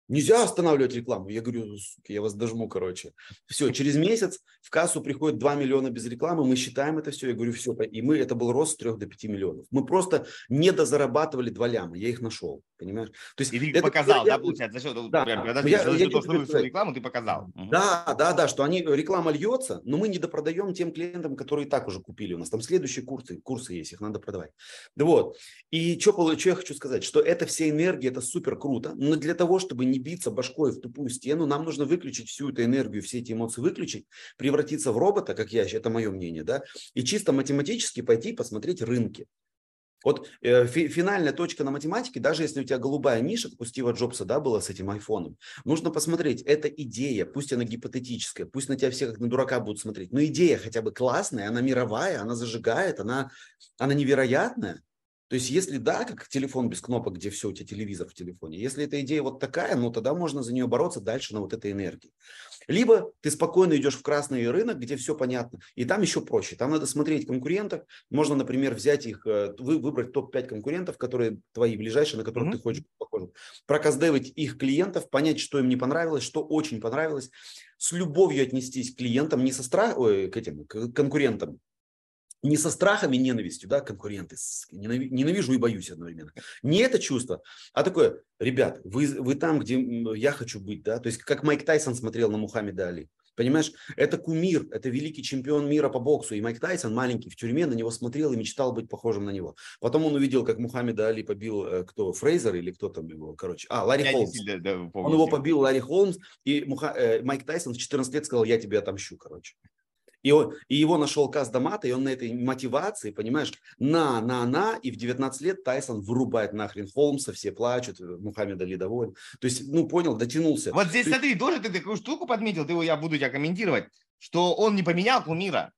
S2: Нельзя останавливать рекламу. Я говорю, я вас дожму, короче. Все, через месяц в кассу приходит 2 миллиона без рекламы, мы считаем это все. Я говорю, все. И мы, это был рост с 3 до 5 миллионов. Мы просто не дозарабатывали 2 ляма, я их нашел, понимаешь?
S1: То есть, и ты это, показал, я, да, получается, за счет, да, прям, когда я, за счет того, что вы рекламу, ты показал.
S2: Да, да, да, что они, реклама льется, но мы не допродаем тем клиентам, которые и так уже купили у нас. Там следующие курсы, курсы есть, их надо продавать. Да вот. И что, что я хочу сказать, что это вся энергия, это супер круто, но для того, чтобы не биться башкой в тупую стену, нам нужно выключить всю эту энергию, все эти эмоции выключить, превратиться в робота, как я, это мое мнение, да, и чисто математически пойти посмотреть рынки. Вот э, фи, финальная точка на математике, даже если у тебя голубая ниша, как у Стива Джобса, да, была с этим айфоном, нужно посмотреть, это идея, пусть она гипотетическая, пусть на тебя все как на дурака будут смотреть, но идея хотя бы классная, она мировая, она зажигает, она, она невероятная. То есть, если да, как телефон без кнопок, где все, у тебя телевизор в телефоне, если эта идея вот такая, ну тогда можно за нее бороться дальше на вот этой энергии. Либо ты спокойно идешь в красный рынок, где все понятно, и там еще проще. Там надо смотреть конкурентов. Можно, например, взять их, э, вы, выбрать топ-5 конкурентов, которые твои ближайшие, на которых mm-hmm. ты хочешь быть похожим. Проказдевать их клиентов, понять, что им не понравилось, что очень понравилось. С любовью отнестись к клиентам, не со страхом, к этим, к конкурентам, не со страхом и ненавистью, да, конкуренты, ненавижу и боюсь одновременно. Не это чувство, а такое, ребят, вы, вы там, где я хочу быть, да, то есть как Майк Тайсон смотрел на Мухаммеда Али. Понимаешь, это кумир, это великий чемпион мира по боксу. И Майк Тайсон, маленький, в тюрьме, на него смотрел и мечтал быть похожим на него. Потом он увидел, как Мухаммеда Али побил, э, кто, Фрейзер или кто там его, короче. А, Ларри я Холмс. Да, да, он его побил, Ларри Холмс. И Муха... э, Майк Тайсон в 14 лет сказал, я тебе отомщу, короче. И, он, и его нашел Каз Дамата, и он на этой мотивации, понимаешь, на, на, на, и в 19 лет Тайсон вырубает нахрен Холмса, все плачут, Мухаммед Али доволен. То есть, ну, понял, дотянулся.
S1: Вот здесь,
S2: То
S1: смотри, тоже ты такую штуку подметил, ты, я буду тебя комментировать, что он не поменял кумира.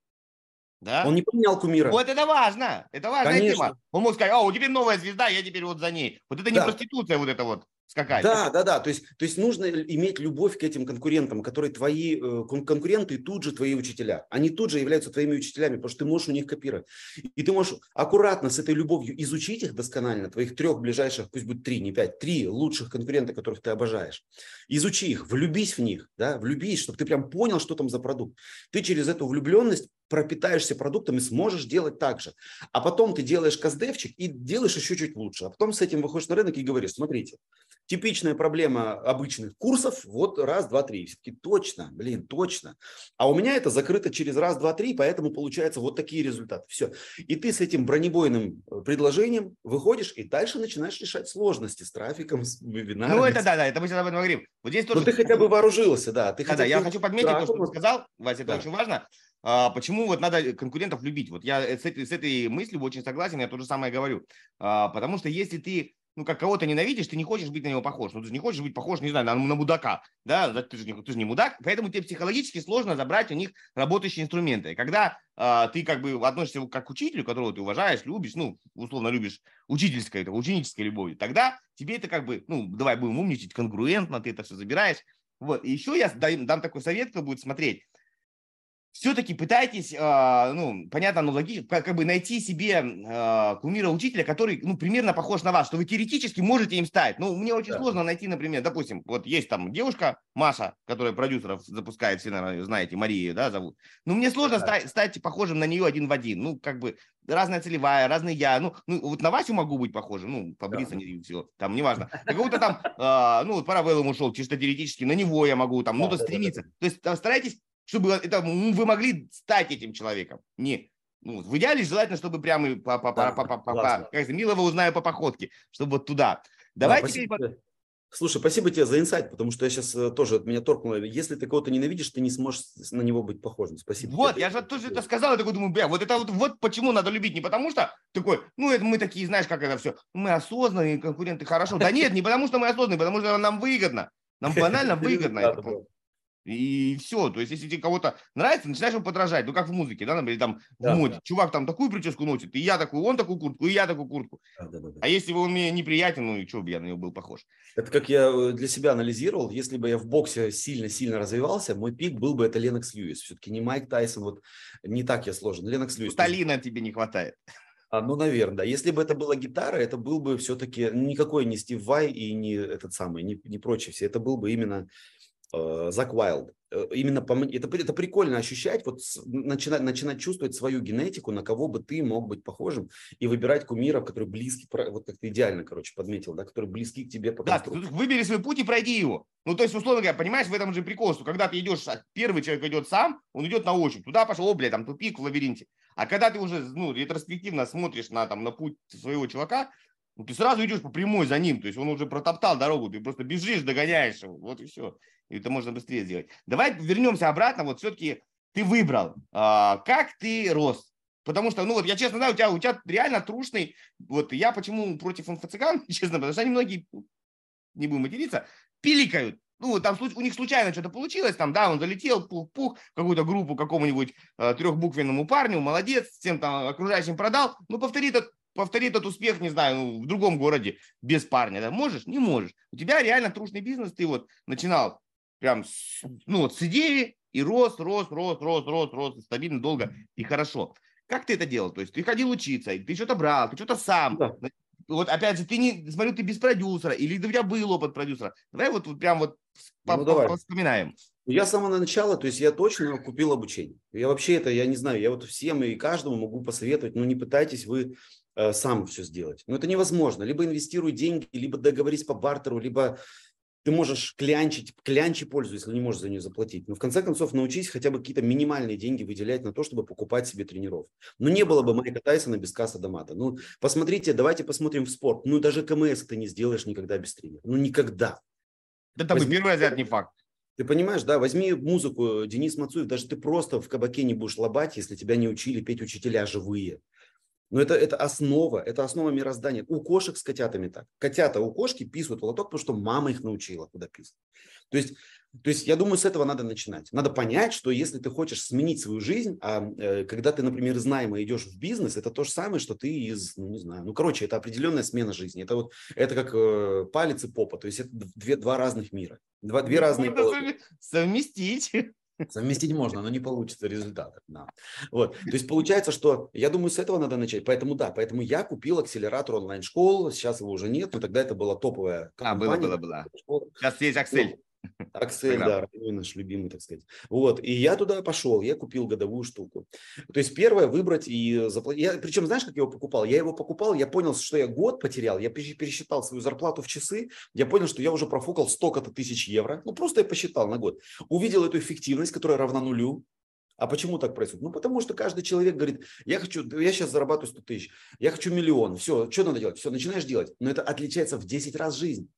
S2: Да? Он не поменял кумира.
S1: Вот это важно. Это важная Конечно. тема. Он мог сказать, о, теперь новая звезда, я теперь вот за ней. Вот это не да. проституция, вот это вот скакать.
S2: Да, да, да. То есть, то есть нужно иметь любовь к этим конкурентам, которые твои э, конкуренты тут же твои учителя. Они тут же являются твоими учителями, потому что ты можешь у них копировать. И ты можешь аккуратно с этой любовью изучить их досконально, твоих трех ближайших, пусть будет три, не пять, три лучших конкурента, которых ты обожаешь. Изучи их, влюбись в них, да, влюбись, чтобы ты прям понял, что там за продукт. Ты через эту влюбленность пропитаешься продуктом и сможешь делать так же. А потом ты делаешь каздевчик и делаешь еще чуть лучше. А потом с этим выходишь на рынок и говоришь, смотрите, типичная проблема обычных курсов, вот раз, два, три. Все-таки точно, блин, точно. А у меня это закрыто через раз, два, три, поэтому получается вот такие результаты. Все. И ты с этим бронебойным э, предложением выходишь и дальше начинаешь решать сложности с трафиком, с вебинарами.
S1: Ну это да, да, это мы сейчас об этом говорим.
S2: Вот здесь тоже... Ну ты хотя бы вооружился, да. Ты
S1: да, да, я хочу подметить то, что ты сказал, Вася, это да. очень важно. А, почему вот надо конкурентов любить? Вот я с этой, с этой мыслью очень согласен, я то же самое говорю. А, потому что если ты ну, как кого-то ненавидишь, ты не хочешь быть на него похож. Ну, ты же не хочешь быть похож, не знаю, на, на мудака, да, ты же, не, ты же не мудак, поэтому тебе психологически сложно забрать у них работающие инструменты. Когда э, ты как бы относишься как к учителю, которого ты уважаешь, любишь, ну, условно любишь учительской, это, ученической любовью, тогда тебе это как бы, ну, давай будем умничать, конгруентно, ты это все забираешь. Вот, и еще я дам, дам такой совет, кто будет смотреть все-таки пытайтесь, э, ну, понятно, ну, логично, как, как бы найти себе э, кумира-учителя, который, ну, примерно похож на вас, что вы теоретически можете им стать. Ну, мне очень да. сложно найти, например, допустим, вот есть там девушка Маша, которая продюсеров запускает, все, наверное, знаете, Мария, да, зовут. Ну, мне сложно да. стать, стать похожим на нее один в один. Ну, как бы разная целевая, разный я. Ну, ну вот на Васю могу быть похожим, ну, побриться да. не все, там, неважно. На кого-то там, э, ну, вот Паравеллум ушел, чисто теоретически, на него я могу там, ну, да, то стремиться. Да, да. То есть старайтесь чтобы это, вы могли стать этим человеком. Не, ну, в идеале желательно, чтобы прямо по, по, да, по, по, по, по, как Милова узнаю по походке, чтобы вот туда. Давайте да,
S2: теперь... Слушай, спасибо тебе за инсайт, потому что я сейчас э, тоже от меня торкнуло. Если ты кого-то ненавидишь, ты не сможешь на него быть похожим. Спасибо.
S1: Вот, тебе. я же тоже это сказал, я такой думаю, бля, вот это вот, вот почему надо любить, не потому что такой, ну это мы такие, знаешь, как это все, мы осознанные конкуренты, хорошо. Да нет, не потому что мы осознанные, потому что нам выгодно. Нам банально выгодно. И все. То есть, если тебе кого-то нравится, начинаешь его подражать. Ну, как в музыке, да, например, там да, в моде. Да. Чувак там такую прическу носит, и я такую, он такую куртку, и я такую куртку. Да, да, да, да. А если бы он мне неприятен, ну, и что бы я на него был похож?
S2: Это как я э, для себя анализировал. Если бы я в боксе сильно-сильно развивался, мой пик был бы это Ленокс Льюис. Все-таки не Майк Тайсон, вот не так я сложен. Ленокс Льюис.
S1: Сталина тебе не хватает.
S2: А, ну, наверное, да. Если бы это была гитара, это был бы все-таки никакой не Стив Вай и не этот самый, не, не прочие все. Это был бы именно Зак Уайлд. Э, именно по, это, это прикольно ощущать, вот начинать, начинать чувствовать свою генетику, на кого бы ты мог быть похожим, и выбирать кумиров, которые близки, вот как ты идеально, короче, подметил, да, которые близки к тебе по
S1: Да, выбери свой путь и пройди его. Ну, то есть, условно говоря, понимаешь, в этом же прикол, что когда ты идешь, первый человек идет сам, он идет на ощупь, туда пошел, о, бля, там тупик в лабиринте. А когда ты уже, ну, ретроспективно смотришь на, там, на путь своего чувака, ну, ты сразу идешь по прямой за ним, то есть он уже протоптал дорогу, ты просто бежишь, догоняешь его, вот и все. И это можно быстрее сделать. Давай вернемся обратно, вот все-таки ты выбрал, а, как ты рос. Потому что, ну вот я честно знаю, у тебя, у тебя реально трушный, вот я почему против инфо-цыган, честно, потому что они многие, не будем материться, пиликают. Ну, там у них случайно что-то получилось, там, да, он залетел, пух-пух, какую-то группу какому-нибудь э, трехбуквенному парню, молодец, всем там окружающим продал. Ну, повтори этот, повтори этот успех, не знаю, ну, в другом городе без парня, да, можешь? Не можешь. У тебя реально трушный бизнес, ты вот начинал прям, ну, вот с идеи и рос, рос, рос, рос, рос, рос, стабильно, долго и хорошо. Как ты это делал? То есть ты ходил учиться, ты что-то брал, ты что-то сам. Да вот опять же, ты не, смотрю, ты без продюсера, или у тебя был опыт продюсера. Давай вот, вот прям вот ну, давай. вспоминаем.
S2: Я с самого начала, то есть я точно купил обучение. Я вообще это, я не знаю, я вот всем и каждому могу посоветовать, ну не пытайтесь вы э, сам все сделать. Но это невозможно. Либо инвестируй деньги, либо договорись по бартеру, либо ты можешь клянчить, клянчи пользу, если не можешь за нее заплатить. Но в конце концов научись хотя бы какие-то минимальные деньги выделять на то, чтобы покупать себе тренеров. Ну не было бы Майка Тайсона без касса Домата. Ну посмотрите, давайте посмотрим в спорт. Ну даже КМС ты не сделаешь никогда без тренера. Ну никогда.
S1: Да там Возьми... первый взять не факт.
S2: Ты понимаешь, да, возьми музыку, Денис Мацуев, даже ты просто в кабаке не будешь лобать, если тебя не учили петь учителя живые. Но это, это основа, это основа мироздания. У кошек с котятами так. Котята у кошки писают в лоток, потому что мама их научила, куда писать. То есть, то есть я думаю, с этого надо начинать. Надо понять, что если ты хочешь сменить свою жизнь, а э, когда ты, например, знаемо идешь в бизнес, это то же самое, что ты из, ну не знаю, ну короче, это определенная смена жизни. Это вот, это как э, палец и попа, то есть это две, два разных мира. Два, две разные...
S1: Совместить.
S2: Совместить можно, но не получится результата. Да. Вот. То есть получается, что я думаю, с этого надо начать. Поэтому да, поэтому я купил акселератор онлайн-школ. Сейчас его уже нет, но тогда это была топовая
S1: компания. А, было, было, было. Сейчас есть Аксель.
S2: Аксель, да, наш любимый, так сказать. Вот, и я туда пошел, я купил годовую штуку. То есть первое выбрать и заплатить. Я, причем знаешь, как я его покупал? Я его покупал, я понял, что я год потерял, я пересчитал свою зарплату в часы, я понял, что я уже профукал столько-то тысяч евро. Ну, просто я посчитал на год. Увидел эту эффективность, которая равна нулю, а почему так происходит? Ну, потому что каждый человек говорит, я хочу, я сейчас зарабатываю 100 тысяч, я хочу миллион, все, что надо делать? Все, начинаешь делать. Но это отличается в 10 раз жизнь.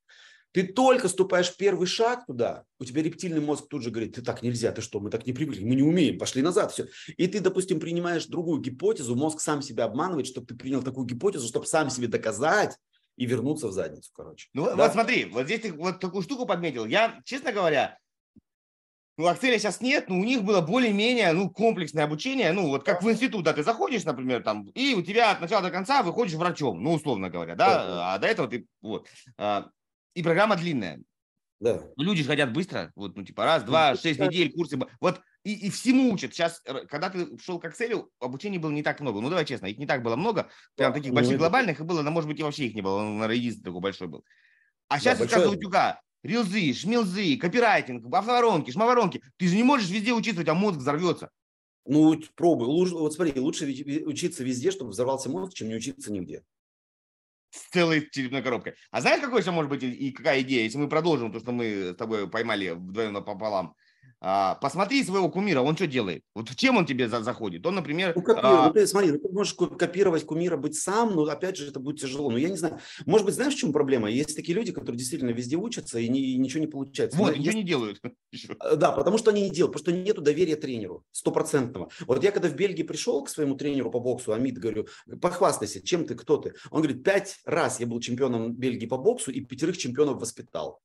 S2: Ты только ступаешь первый шаг туда, у тебя рептильный мозг тут же говорит, ты так нельзя, ты что, мы так не привыкли, мы не умеем, пошли назад, все. И ты, допустим, принимаешь другую гипотезу, мозг сам себя обманывает, чтобы ты принял такую гипотезу, чтобы сам себе доказать и вернуться в задницу, короче.
S1: Ну да? вот смотри, вот здесь ты вот такую штуку подметил. Я, честно говоря, ну, Акселя сейчас нет, но у них было более-менее, ну, комплексное обучение, ну, вот как в институт, да, ты заходишь, например, там, и у тебя от начала до конца выходишь врачом, ну, условно говоря, да, а до этого ты, вот, а, и программа длинная. Да. Ну, люди же хотят быстро, вот, ну, типа, раз, два, шесть недель, курсы. Вот, и, и всему учат. Сейчас, когда ты шел к Excel, обучения было не так много. Ну, давай честно, их не так было много. Прям таких ну, больших глобальных, и было, но, может быть, и вообще их не было. Он, наверное, единственный такой большой был. А сейчас да, из каждого утюга рилзы, шмилзы, копирайтинг, автоворонки, шмоворонки. Ты же не можешь везде учиться, у тебя мозг взорвется.
S2: Ну, пробуй. Лучше, вот смотри, лучше учиться везде, чтобы взорвался мозг, чем не учиться нигде
S1: с целой черепной коробкой. А знаешь, какой еще может быть и какая идея, если мы продолжим то, что мы с тобой поймали вдвоем пополам? А, посмотри своего кумира, он что делает? Вот в чем он тебе за, заходит? Он, например...
S2: Ну, а... ну, ты, смотри, ну, ты можешь копировать кумира, быть сам, но опять же это будет тяжело. Но я не знаю, может быть, знаешь, в чем проблема? Есть такие люди, которые действительно везде учатся и, не, и ничего не получается.
S1: Вот,
S2: но
S1: ничего есть... не делают.
S2: Э, да, потому что они не делают, потому что нету доверия тренеру, стопроцентного. Вот я когда в Бельгии пришел к своему тренеру по боксу, Амид, говорю, похвастайся, чем ты, кто ты? Он говорит, пять раз я был чемпионом Бельгии по боксу и пятерых чемпионов воспитал.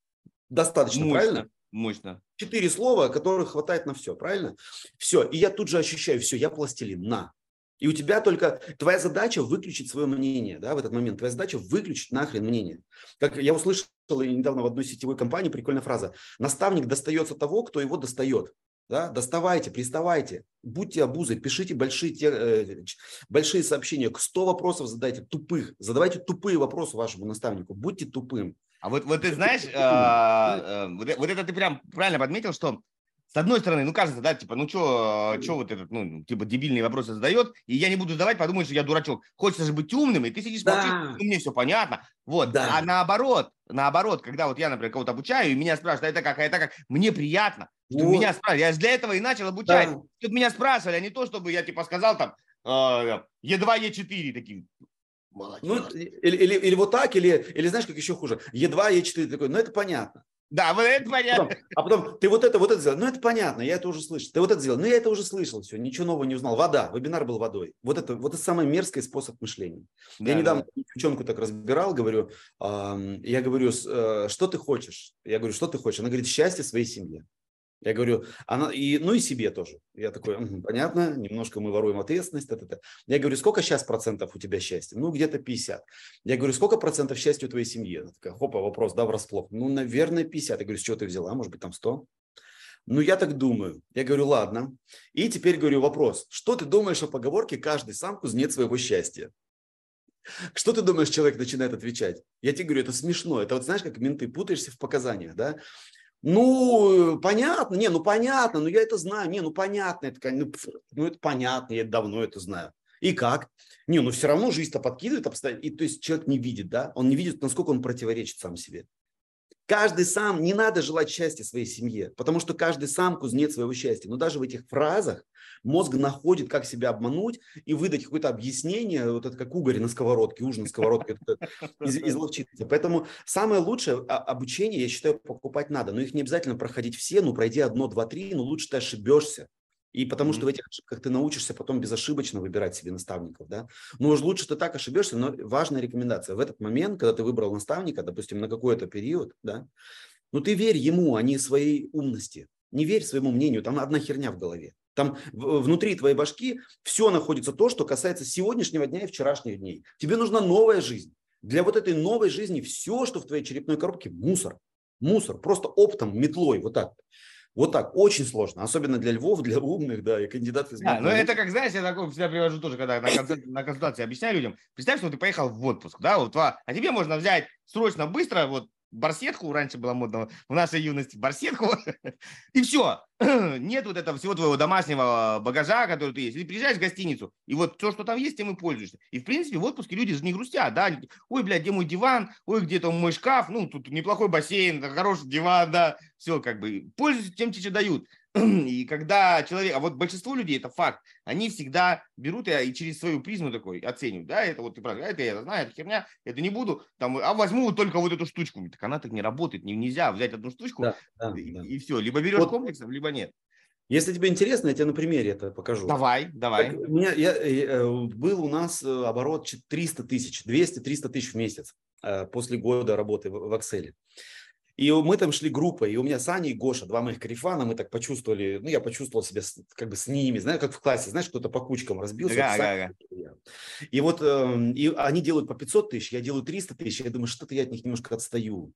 S2: Достаточно, Мощно. правильно?
S1: Мощно.
S2: Четыре слова, которых хватает на все, правильно? Все. И я тут же ощущаю, все, я пластилин, на. И у тебя только твоя задача выключить свое мнение, да, в этот момент. Твоя задача выключить нахрен мнение. Как я услышал недавно в одной сетевой компании прикольная фраза. Наставник достается того, кто его достает. Да? Доставайте, приставайте, будьте обузой, пишите большие, те, э, большие сообщения. 100 вопросов задайте, тупых. Задавайте тупые вопросы вашему наставнику. Будьте тупым.
S1: А вот, вот ты знаешь, а, а, вот, вот это ты прям правильно подметил, что с одной стороны, ну, кажется, да, типа, ну, что, что вот этот, ну, типа, дебильные вопросы задает, и я не буду задавать, подумают, что я дурачок. Хочется же быть умным, и ты сидишь, да. молчишь, ну, мне все понятно. Вот, да. а наоборот, наоборот, когда вот я, например, кого-то обучаю, и меня спрашивают, а это как, а это как, мне приятно, что вот. меня спрашивают. Я же для этого и начал обучать, да. чтобы меня спрашивали, а не то, чтобы я, типа, сказал там, Е2, Е4, такие,
S2: Молодец. Ну, или, или, или вот так, или, или знаешь, как еще хуже, Е2, Е4, такой, ну это понятно.
S1: Да, вот это понятно.
S2: Потом, а потом ты вот это, вот это сделал. Ну, это понятно, я это уже слышал. Ты вот это сделал. Ну, я это уже слышал, все, ничего нового не узнал. Вода, вебинар был водой. Вот это, вот это самый мерзкий способ мышления. Да, я недавно да. девчонку так разбирал, говорю, э, я говорю, э, что ты хочешь? Я говорю, что ты хочешь? Она говорит, счастье своей семье. Я говорю, она, и, ну и себе тоже. Я такой, угу, понятно, немножко мы воруем ответственность. Это. Я говорю, сколько сейчас процентов у тебя счастья? Ну, где-то 50. Я говорю, сколько процентов счастья у твоей семьи? Она такая, хопа, вопрос, да, врасплох. Ну, наверное, 50. Я говорю, с чего ты взяла? Может быть, там 100? Ну, я так думаю. Я говорю, ладно. И теперь говорю вопрос. Что ты думаешь о поговорке «каждый сам кузнец своего счастья»? Что ты думаешь, человек начинает отвечать? Я тебе говорю, это смешно. Это вот знаешь, как менты путаешься в показаниях, да? Ну, понятно, не, ну понятно, ну я это знаю, не, ну понятно, это, ну, ну это понятно, я давно это знаю. И как? Не, ну все равно жизнь-то подкидывает обстоятельства. И то есть человек не видит, да, он не видит, насколько он противоречит сам себе. Каждый сам, не надо желать счастья своей семье, потому что каждый сам кузнец своего счастья. Но даже в этих фразах мозг находит, как себя обмануть и выдать какое-то объяснение, вот это как угорь на сковородке, ужин на сковородке, из, изловчиться. Поэтому самое лучшее а, обучение, я считаю, покупать надо. Но их не обязательно проходить все, ну пройди одно, два, три, но лучше ты ошибешься. И потому mm-hmm. что в этих ошибках ты научишься потом безошибочно выбирать себе наставников, да. Ну, уж лучше ты так ошибешься, но важная рекомендация. В этот момент, когда ты выбрал наставника, допустим, на какой-то период, да, ну, ты верь ему, а не своей умности. Не верь своему мнению, там одна херня в голове. Там внутри твоей башки все находится то, что касается сегодняшнего дня и вчерашних дней. Тебе нужна новая жизнь. Для вот этой новой жизни все, что в твоей черепной коробке, мусор. Мусор. Просто оптом, метлой, вот так. Вот так, очень сложно, особенно для львов, для умных, да, и кандидатов из
S1: Да, но это как, знаешь, я такой всегда привожу тоже, когда на, консультации, на консультации объясняю людям. Представь, что ты поехал в отпуск, да, вот, а тебе можно взять срочно, быстро, вот барсетку, раньше было модно в нашей юности, барсетку, и все. Нет вот этого всего твоего домашнего багажа, который ты есть. Или приезжаешь в гостиницу, и вот все, что там есть, тем и пользуешься. И, в принципе, в отпуске люди же не грустят, да, ой, блядь, где мой диван, ой, где-то мой шкаф, ну, тут неплохой бассейн, хороший диван, да, все, как бы, пользуются тем, что дают. И когда человек, а вот большинство людей, это факт, они всегда берут и, и через свою призму такой оценивают, да, это вот ты правильно, это я знаю, это херня, это не буду, там, а возьму вот только вот эту штучку, так она так не работает, не, нельзя взять одну штучку да, да, и, да. и все, либо берешь вот. комплексом, либо нет.
S2: Если тебе интересно, я тебе на примере это покажу.
S1: Давай, давай.
S2: Так, у меня, я, я, э, был у нас э, оборот 300 тысяч, 200-300 тысяч в месяц э, после года работы в, в Excel. И мы там шли группой, и у меня Саня и Гоша, два моих карифана, мы так почувствовали, ну, я почувствовал себя с, как бы с ними, знаешь, как в классе, знаешь, кто-то по кучкам разбился. Да, вот да, да. И вот э, и они делают по 500 тысяч, я делаю 300 тысяч, я думаю, что-то я от них немножко отстаю.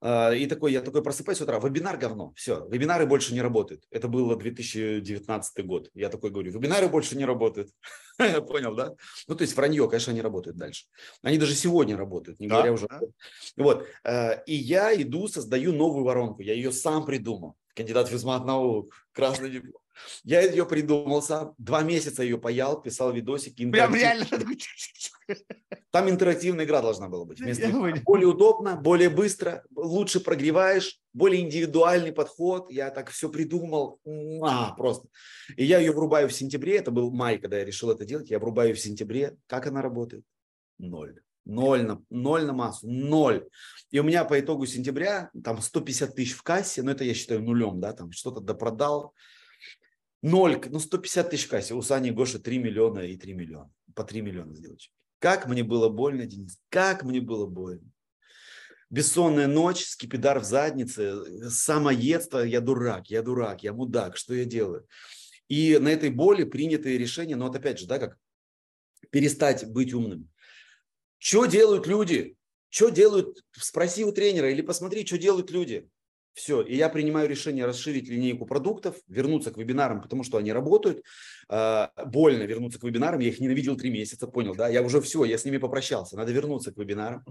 S2: А, и такой, я такой просыпаюсь с утра, вебинар говно, все, вебинары больше не работают. Это было 2019 год. Я такой говорю, вебинары больше не работают. Понял, да? Ну, то есть вранье, конечно, они работают дальше. Они даже сегодня работают, не да, говоря уже. Да. Вот. Э, и я иду, создаю новую воронку. Я ее сам придумал. Кандидат физмат наук, красный диплом. Я ее придумал сам. Два месяца ее паял, писал видосики.
S1: Прям реально.
S2: Там интерактивная игра должна была быть. Вместо более удобно, более быстро, лучше прогреваешь, более индивидуальный подход. Я так все придумал. А, просто. И я ее врубаю в сентябре. Это был май, когда я решил это делать. Я врубаю в сентябре. Как она работает? Ноль. Ноль на, ноль на массу, ноль. И у меня по итогу сентября там 150 тысяч в кассе, но это я считаю нулем, да, там что-то допродал, Ноль, ну 150 тысяч кассе. У Сани Гоши 3 миллиона и 3 миллиона. По 3 миллиона сделать. Как мне было больно, Денис. Как мне было больно. Бессонная ночь, скипидар в заднице, самоедство, я дурак, я дурак, я мудак, что я делаю? И на этой боли принятые решения, но вот опять же, да, как перестать быть умным. Что делают люди? Что делают? Спроси у тренера или посмотри, что делают люди. Все, и я принимаю решение расширить линейку продуктов, вернуться к вебинарам, потому что они работают. А, больно вернуться к вебинарам, я их ненавидел три месяца, понял, да? Я уже все, я с ними попрощался, надо вернуться к вебинарам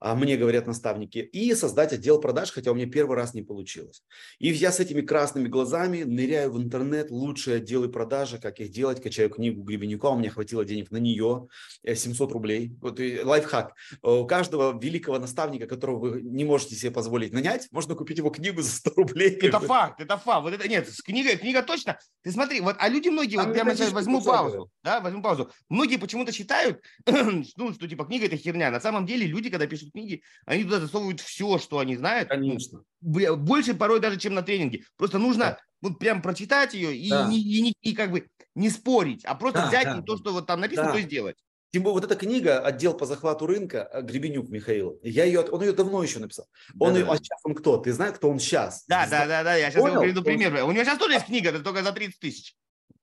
S2: мне говорят наставники, и создать отдел продаж, хотя у меня первый раз не получилось. И я с этими красными глазами ныряю в интернет, лучшие отделы продажи, как их делать, качаю книгу Гребенюка, у меня хватило денег на нее, 700 э, рублей. Вот лайфхак. У каждого великого наставника, которого вы не можете себе позволить нанять, можно купить его книгу за 100 рублей.
S1: Это факт, это факт. Вот это нет, книга, книга точно. Ты смотри, вот, а люди многие, Там вот прямо сейчас возьму паузу, да, возьму паузу. Многие почему-то считают, ну, что типа книга это херня. На самом деле люди, когда пишут книги, они туда засовывают все, что они знают.
S2: Конечно.
S1: Больше порой даже, чем на тренинге. Просто нужно да. вот прям прочитать ее и, да. не, и, и как бы не спорить, а просто да, взять да. то, что вот там написано, да. то и сделать.
S2: Тем более вот эта книга «Отдел по захвату рынка» э, Гребенюк Михаил, я ее, он ее давно еще написал. Он да, ее, да. а сейчас он кто? Ты знаешь, кто он сейчас?
S1: Да, да, да, да, я сейчас Понял? приведу пример. У него сейчас тоже есть книга, только за 30 тысяч.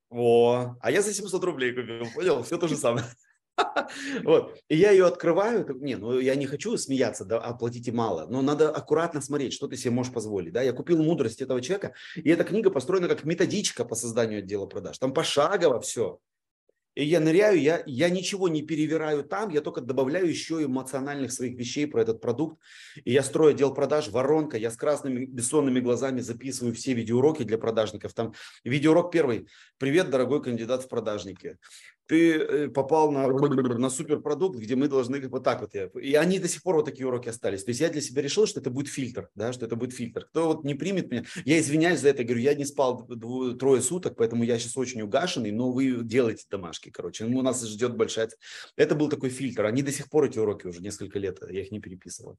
S2: О, а я за 700 рублей купил, понял? Все то же самое. Вот. И я ее открываю, не, ну я не хочу смеяться, да, оплатите мало, но надо аккуратно смотреть, что ты себе можешь позволить. Да? Я купил мудрость этого человека, и эта книга построена как методичка по созданию отдела продаж. Там пошагово все. И я ныряю, я, я ничего не перевираю там, я только добавляю еще эмоциональных своих вещей про этот продукт. И я строю отдел продаж, воронка, я с красными бессонными глазами записываю все видеоуроки для продажников. Там видеоурок первый. Привет, дорогой кандидат в продажники ты э, попал на, на суперпродукт, где мы должны вот так вот. И они до сих пор вот такие уроки остались. То есть я для себя решил, что это будет фильтр, да, что это будет фильтр. Кто вот не примет меня, я извиняюсь за это, говорю, я не спал двое, трое суток, поэтому я сейчас очень угашенный, но вы делаете домашки, короче. У нас ждет большая... Это был такой фильтр. Они до сих пор эти уроки уже несколько лет, я их не переписывал.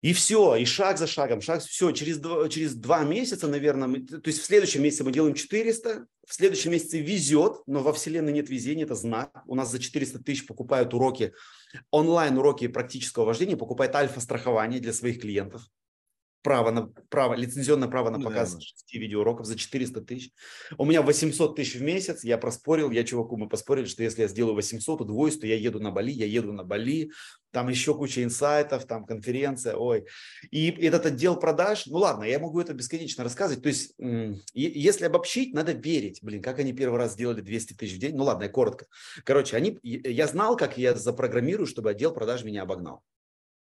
S2: И все, и шаг за шагом, шаг, все, через два, через два месяца, наверное, мы, то есть в следующем месяце мы делаем 400, в следующем месяце везет, но во Вселенной нет везения, это знак. У нас за 400 тысяч покупают уроки, онлайн-уроки практического вождения, покупает альфа-страхование для своих клиентов право на право, лицензионное право на показ да. 6 видеоуроков за 400 тысяч. У меня 800 тысяч в месяц, я проспорил, я чуваку, мы поспорили, что если я сделаю 800, удвоюсь, то я еду на Бали, я еду на Бали, там еще куча инсайтов, там конференция, ой. И этот отдел продаж, ну ладно, я могу это бесконечно рассказывать, то есть если обобщить, надо верить, блин, как они первый раз сделали 200 тысяч в день, ну ладно, я коротко. Короче, они, я знал, как я запрограммирую, чтобы отдел продаж меня обогнал.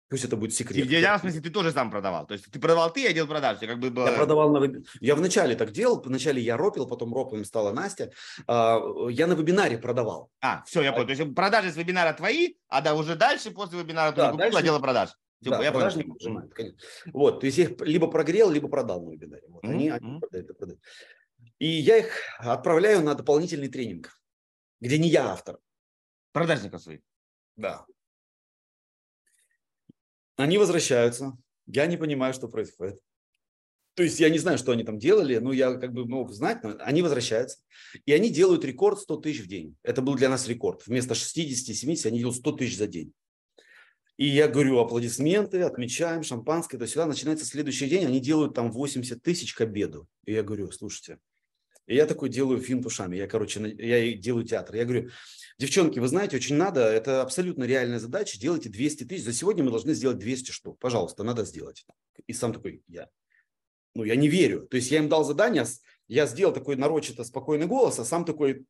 S2: Пусть это будет секрет.
S1: В идеальном смысле ты тоже сам продавал. То есть ты продавал ты, я делал продажи. Как бы.
S2: Я продавал на Я вначале так делал. Вначале я ропил, потом роповым стала Настя. А, я на вебинаре продавал.
S1: А, все, я понял. То есть продажи с вебинара твои, а да, уже дальше, после вебинара
S2: да, ты дальше...
S1: отдела продаж.
S2: Все, да, я понял. Нажимают, конечно. Вот, то есть я их либо прогрел, либо продал на вебинаре. Вот, mm-hmm. они, они продают, продают. И я их отправляю на дополнительный тренинг, где не я автор.
S1: Продажников своих.
S2: Да. Они возвращаются. Я не понимаю, что происходит. То есть я не знаю, что они там делали, но я как бы мог знать, но они возвращаются. И они делают рекорд 100 тысяч в день. Это был для нас рекорд. Вместо 60-70 они делают 100 тысяч за день. И я говорю, аплодисменты, отмечаем, шампанское, то сюда начинается следующий день, они делают там 80 тысяч к обеду. И я говорю, слушайте, и я такой делаю финт ушами, я, короче, я делаю театр. Я говорю, девчонки, вы знаете, очень надо, это абсолютно реальная задача, делайте 200 тысяч, за сегодня мы должны сделать 200 штук, пожалуйста, надо сделать. И сам такой, я, ну, я не верю. То есть я им дал задание, я сделал такой нарочито спокойный голос, а сам такой...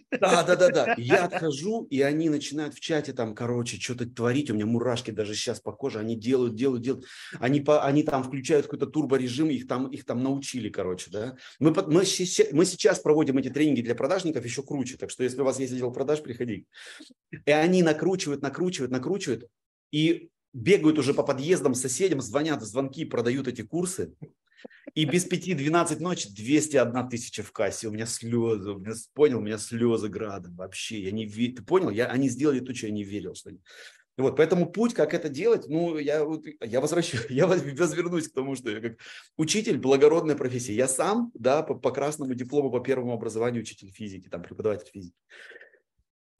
S2: Да, да, да, да. Я отхожу, и они начинают в чате там, короче, что-то творить. У меня мурашки даже сейчас по коже. Они делают, делают, делают. Они, по, они там включают какой-то турборежим, их там, их там научили, короче, да. Мы, мы, мы сейчас проводим эти тренинги для продажников еще круче. Так что если у вас есть отдел продаж, приходи. И они накручивают, накручивают, накручивают. И бегают уже по подъездам, соседям, звонят в звонки, продают эти курсы. И без пяти 12 ночи 201 тысяча в кассе. У меня слезы, у меня, понял, у меня слезы градом вообще. Я не. Ты понял? Я, они сделали то, что я не верил. Что они... Вот, поэтому путь, как это делать, ну, я, я возвращаюсь, я возвернусь к тому, что я как учитель, благородная профессия. Я сам, да, по, по красному диплому, по первому образованию учитель физики, там, преподаватель физики.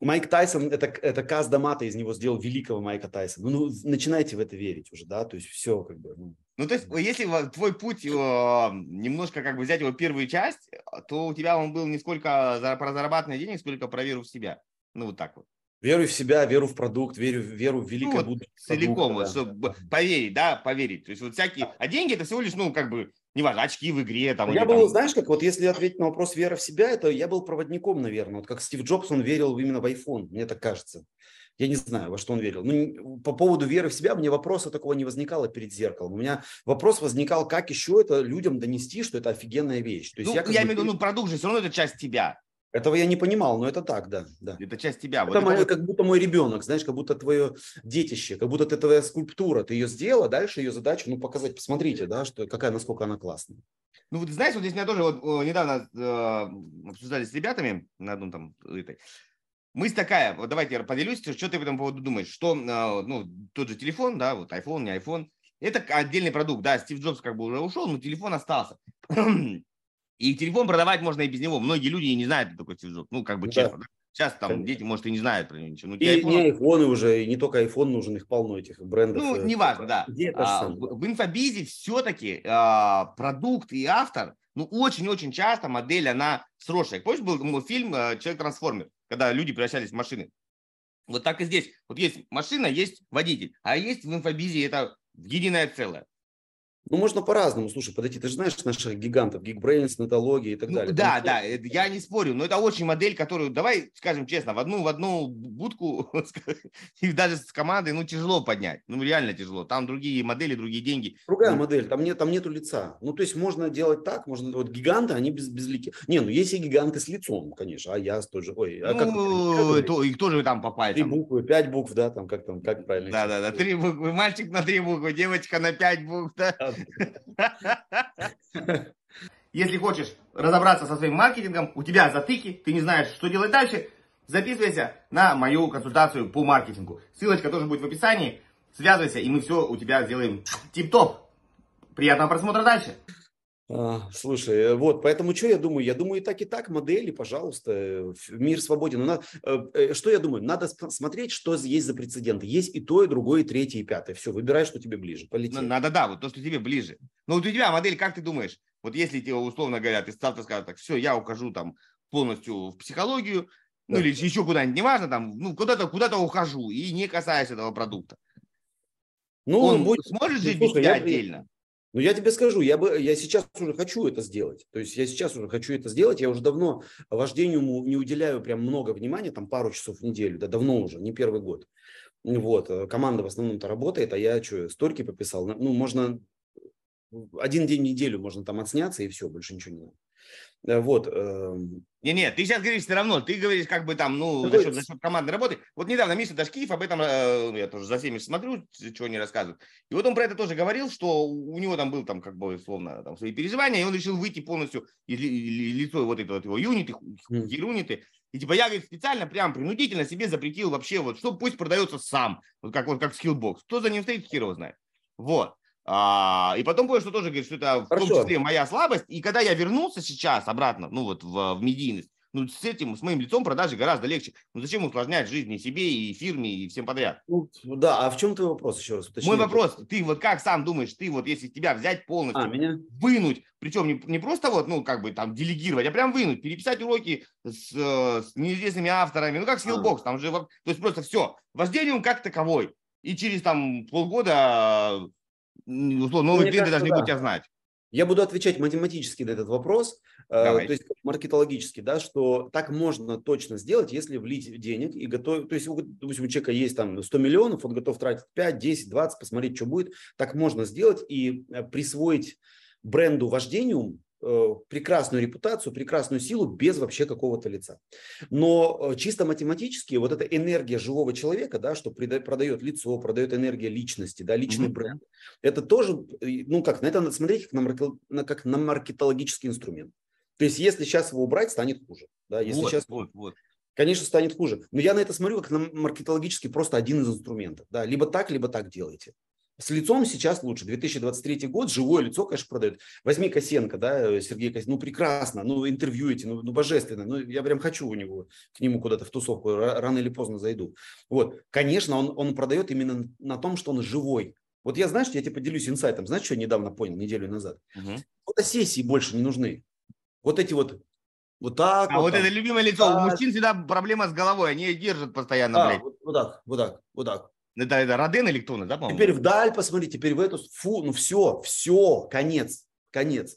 S2: Майк Тайсон, это, это Каз Дамата из него сделал великого Майка Тайсона. Ну, начинайте в это верить уже, да, то есть все как бы.
S1: Ну, ну то есть если твой путь немножко как бы взять его первую часть, то у тебя он был не сколько про зарабатывание денег, сколько про веру в себя. Ну, вот так вот.
S2: Веру в себя, веру в продукт, веру, веру в великое ну, вот
S1: будущее. Целиком, вот, чтобы поверить, да, поверить. То есть вот всякие... А деньги это всего лишь, ну, как бы, не важно, очки в игре. Там,
S2: я был, там... знаешь, как вот если ответить на вопрос вера в себя, это я был проводником, наверное. Вот как Стив Джобс, он верил именно в iPhone, мне так кажется. Я не знаю, во что он верил. Ну, по поводу веры в себя, мне вопроса такого не возникало перед зеркалом. У меня вопрос возникал, как еще это людям донести, что это офигенная вещь. То
S1: есть ну, я, я имею в виду, ну, продукт же все равно это часть тебя.
S2: Этого я не понимал, но это так, да. да.
S1: Это часть тебя.
S2: Это, вот мое, это как будто мой ребенок, знаешь, как будто твое детище, как будто это твоя скульптура. Ты ее сделала, дальше ее задача, ну, показать, посмотрите, да, что, какая, насколько она классная.
S1: Ну, вот знаешь, вот здесь меня тоже вот недавно э, обсуждали с ребятами на одном там этой. Мысль такая, вот давайте я поделюсь, что ты по этому поводу думаешь, что, э, ну, тот же телефон, да, вот iPhone, не iPhone, это отдельный продукт, да, Стив Джобс как бы уже ушел, но телефон остался. И телефон продавать можно и без него. Многие люди не знают, кто такой Стив Джобс. Ну, как бы да. честно. Да? Сейчас там Конечно. дети, может, и не знают про него ничего. Ну,
S2: и iPhone... не айфоны уже, и не только iPhone нужен, их полно этих брендов.
S1: Ну, э, неважно, да. А, в, в инфобизе все-таки а, продукт и автор, ну, очень-очень часто модель, она сросшая. Помнишь, был фильм э, «Человек-трансформер», когда люди превращались в машины? Вот так и здесь. Вот есть машина, есть водитель, а есть в инфобизе это единое целое.
S2: Ну, можно по-разному, слушай, подойти. Ты же знаешь наших гигантов, Geekbrains, Нетология и так
S1: ну,
S2: далее.
S1: Да, Там, да, что... я не спорю, но это очень модель, которую, давай скажем честно, в одну, в одну будку и даже с командой, ну, тяжело поднять. Ну, реально тяжело. Там другие модели, другие деньги.
S2: Другая ну, модель, там, нет, там нету лица. Ну, то есть можно делать так, можно, вот гиганты, они без, безлики. Не, ну, есть и гиганты с лицом, конечно, а я тоже, ой, а как?
S1: Ну, то, и кто же там попасть?
S2: Три буквы, пять букв, да, там, как там, как правильно?
S1: Да, да, да, три буквы, мальчик на три буквы, девочка на пять букв, да. Если хочешь разобраться со своим маркетингом, у тебя затыки, ты не знаешь, что делать дальше, записывайся на мою консультацию по маркетингу. Ссылочка тоже будет в описании. Связывайся, и мы все у тебя сделаем тип-топ. Приятного просмотра дальше.
S2: А, слушай, э, вот, поэтому что я думаю? Я думаю, и так, и так, модели, пожалуйста, мир свободен. Надо, э, э, что я думаю? Надо смотреть, что есть за прецеденты. Есть и то, и другое, и третье, и пятое. Все, выбирай, что тебе ближе. Полетели.
S1: Надо, да, вот то, что тебе ближе. Но вот у тебя модель, как ты думаешь? Вот если тебе, условно говоря, ты завтра скажешь, так, все, я ухожу там полностью в психологию, ну да. или еще куда-нибудь, неважно, там, ну, куда-то куда ухожу и не касаясь этого продукта. Ну, Он будет, сможет жить без тебя отдельно?
S2: Ну, я тебе скажу, я, бы, я сейчас уже хочу это сделать. То есть я сейчас уже хочу это сделать. Я уже давно вождению не уделяю прям много внимания, там пару часов в неделю, да давно уже, не первый год. Вот, э, команда в основном-то работает, а я что, столько пописал. Ну, можно один день в неделю можно там отсняться и все, больше ничего не надо. Э, вот. Эм.
S1: Не, нет, ты сейчас говоришь все равно, ты говоришь как бы там, ну, за счет, за счет командной работы. Вот недавно Миша Дашкиев об этом, э, я тоже за всеми смотрю, чего они рассказывают. И вот он про это тоже говорил, что у него там был там как бы условно там свои переживания, и он решил выйти полностью из лицо вот этого вот его юниты, хируниты. И типа я, говорит, специально прям принудительно себе запретил вообще вот, что пусть продается сам, вот как вот как Skillbox. Кто за ним стоит, хер его знает. Вот. А, и потом понял, что тоже говорит, что это Хорошо. в том числе моя слабость. И когда я вернулся сейчас обратно, ну вот в, в медийность, ну, с этим, с моим лицом продажи гораздо легче. Ну, зачем усложнять жизнь и себе, и фирме, и всем подряд?
S2: Ну, да, а в чем твой вопрос еще раз?
S1: Уточни. Мой вопрос, ты вот как сам думаешь, ты вот если тебя взять полностью, а, меня? вынуть, причем не, не просто вот, ну, как бы там делегировать, а прям вынуть, переписать уроки с, с неизвестными авторами, ну, как Skillbox, а. там же, то есть просто все, вождение он как таковой. И через там полгода условно, новые тренды должны да. тебя знать.
S2: Я буду отвечать математически на этот вопрос, э, Давай. то есть маркетологически, да, что так можно точно сделать, если влить денег и готов, то есть, допустим, у человека есть там 100 миллионов, он готов тратить 5, 10, 20, посмотреть, что будет, так можно сделать и э, присвоить бренду вождению прекрасную репутацию, прекрасную силу без вообще какого-то лица. Но э, чисто математически вот эта энергия живого человека, да, что продает лицо, продает энергия личности, да, личный mm-hmm. бренд, это тоже, ну как, на это надо смотреть как на, как на маркетологический инструмент. То есть если сейчас его убрать, станет хуже. Да, если вот, сейчас... вот, вот. Конечно, станет хуже. Но я на это смотрю как на маркетологический просто один из инструментов. Да, либо так, либо так делайте. С лицом сейчас лучше. 2023 год, живое лицо, конечно, продает. Возьми Косенко, да, Сергей Косенко, ну прекрасно, ну интервьюете, ну, ну божественно, ну я прям хочу у него, к нему куда-то в тусовку, рано или поздно зайду. Вот, конечно, он, он продает именно на том, что он живой. Вот я, знаешь, я тебе поделюсь инсайтом, знаешь, что я недавно понял, неделю назад? Угу. Фотосессии больше не нужны. Вот эти вот вот так.
S1: А вот, вот это любимое лицо. Так. У мужчин всегда проблема с головой. Они держат постоянно,
S2: а, блядь. Вот, вот так, вот так, вот так.
S1: Это, это Роден кто да,
S2: по-моему? Теперь вдаль посмотри, теперь в эту, фу, ну все, все, конец, конец.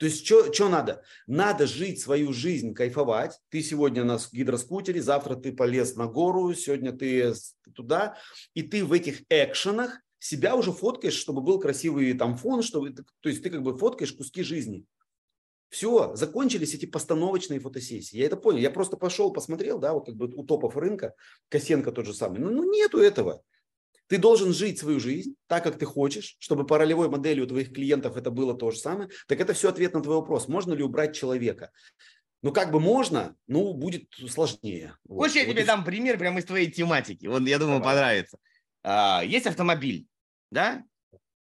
S2: То есть что надо? Надо жить свою жизнь, кайфовать. Ты сегодня на гидроскутере, завтра ты полез на гору, сегодня ты туда. И ты в этих экшенах себя уже фоткаешь, чтобы был красивый там фон, чтобы, то есть ты как бы фоткаешь куски жизни. Все, закончились эти постановочные фотосессии. Я это понял. Я просто пошел, посмотрел, да, вот как бы у топов рынка, Косенко тот же самый. Ну, ну нету этого. Ты должен жить свою жизнь так, как ты хочешь, чтобы по ролевой модели у твоих клиентов это было то же самое. Так это все ответ на твой вопрос. Можно ли убрать человека? Ну, как бы можно, ну, будет сложнее.
S1: Хочешь, вот. я тебе дам пример прямо из твоей тематики? Вот, я думаю, Давай. понравится. А, есть автомобиль, да?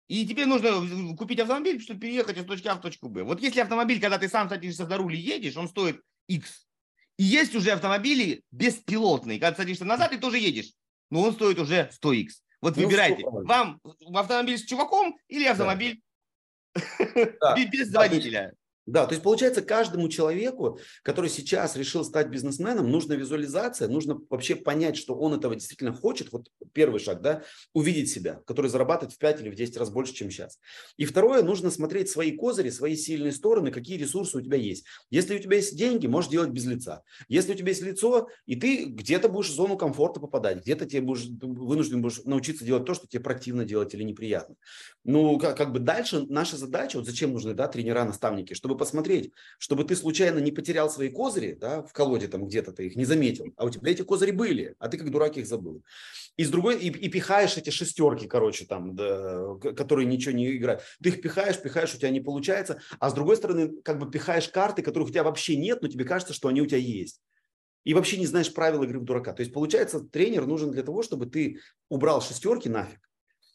S1: И тебе нужно купить автомобиль, чтобы переехать из точки А в точку Б. Вот если автомобиль, когда ты сам садишься за руль и едешь, он стоит X. И есть уже автомобили беспилотные. Когда ты садишься назад, ты тоже едешь. Но он стоит уже 100X. Вот ну, выбирайте. Вам автомобиль с чуваком или автомобиль да. без водителя.
S2: Да, то есть получается каждому человеку, который сейчас решил стать бизнесменом, нужна визуализация, нужно вообще понять, что он этого действительно хочет. Вот первый шаг, да, увидеть себя, который зарабатывает в 5 или в 10 раз больше, чем сейчас. И второе, нужно смотреть свои козыри, свои сильные стороны, какие ресурсы у тебя есть. Если у тебя есть деньги, можешь делать без лица. Если у тебя есть лицо, и ты где-то будешь в зону комфорта попадать, где-то тебе будешь вынужден будешь научиться делать то, что тебе противно делать или неприятно. Ну, как, как бы дальше наша задача, вот зачем нужны, да, тренера, наставники, чтобы посмотреть, чтобы ты случайно не потерял свои козыри, да, в колоде там где-то ты их не заметил, а у тебя эти козыри были, а ты как дурак их забыл. И с другой, и, и пихаешь эти шестерки, короче, там, да, которые ничего не играют. Ты их пихаешь, пихаешь, у тебя не получается, а с другой стороны, как бы пихаешь карты, которых у тебя вообще нет, но тебе кажется, что они у тебя есть и вообще не знаешь правил игры в дурака. То есть, получается, тренер нужен для того, чтобы ты убрал шестерки нафиг,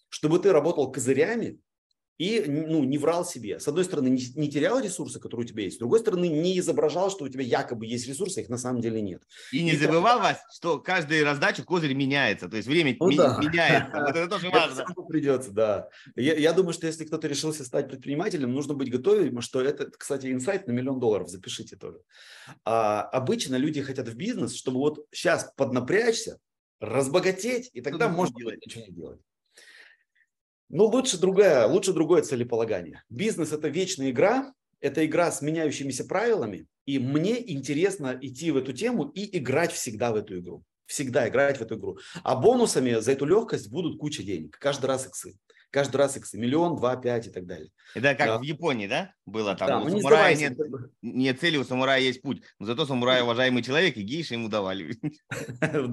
S2: чтобы ты работал козырями, и ну, не врал себе. С одной стороны, не, не терял ресурсы, которые у тебя есть, с другой стороны, не изображал, что у тебя якобы есть ресурсы, их на самом деле нет.
S1: И не и забывал, это... Вась, что каждая раздача козырь меняется, то есть время ну, ми- да. меняется. Вот это тоже важно. Это
S2: придется, да. Я, я думаю, что если кто-то решился стать предпринимателем, нужно быть готовым, что это, кстати, инсайт на миллион долларов, запишите тоже. А, обычно люди хотят в бизнес, чтобы вот сейчас поднапрячься, разбогатеть, и тогда можно делать, ничего не делать. Ну, лучше другая, лучше другое целеполагание. Бизнес – это вечная игра, это игра с меняющимися правилами, и мне интересно идти в эту тему и играть всегда в эту игру. Всегда играть в эту игру. А бонусами за эту легкость будут куча денег. Каждый раз иксы каждый раз иксы, миллион, два, пять и так далее.
S1: Это как да. в Японии, да, было там? Да, у ну, самурая нет, нет цели, у самурая есть путь, но зато самурай уважаемый человек, и гейши ему давали.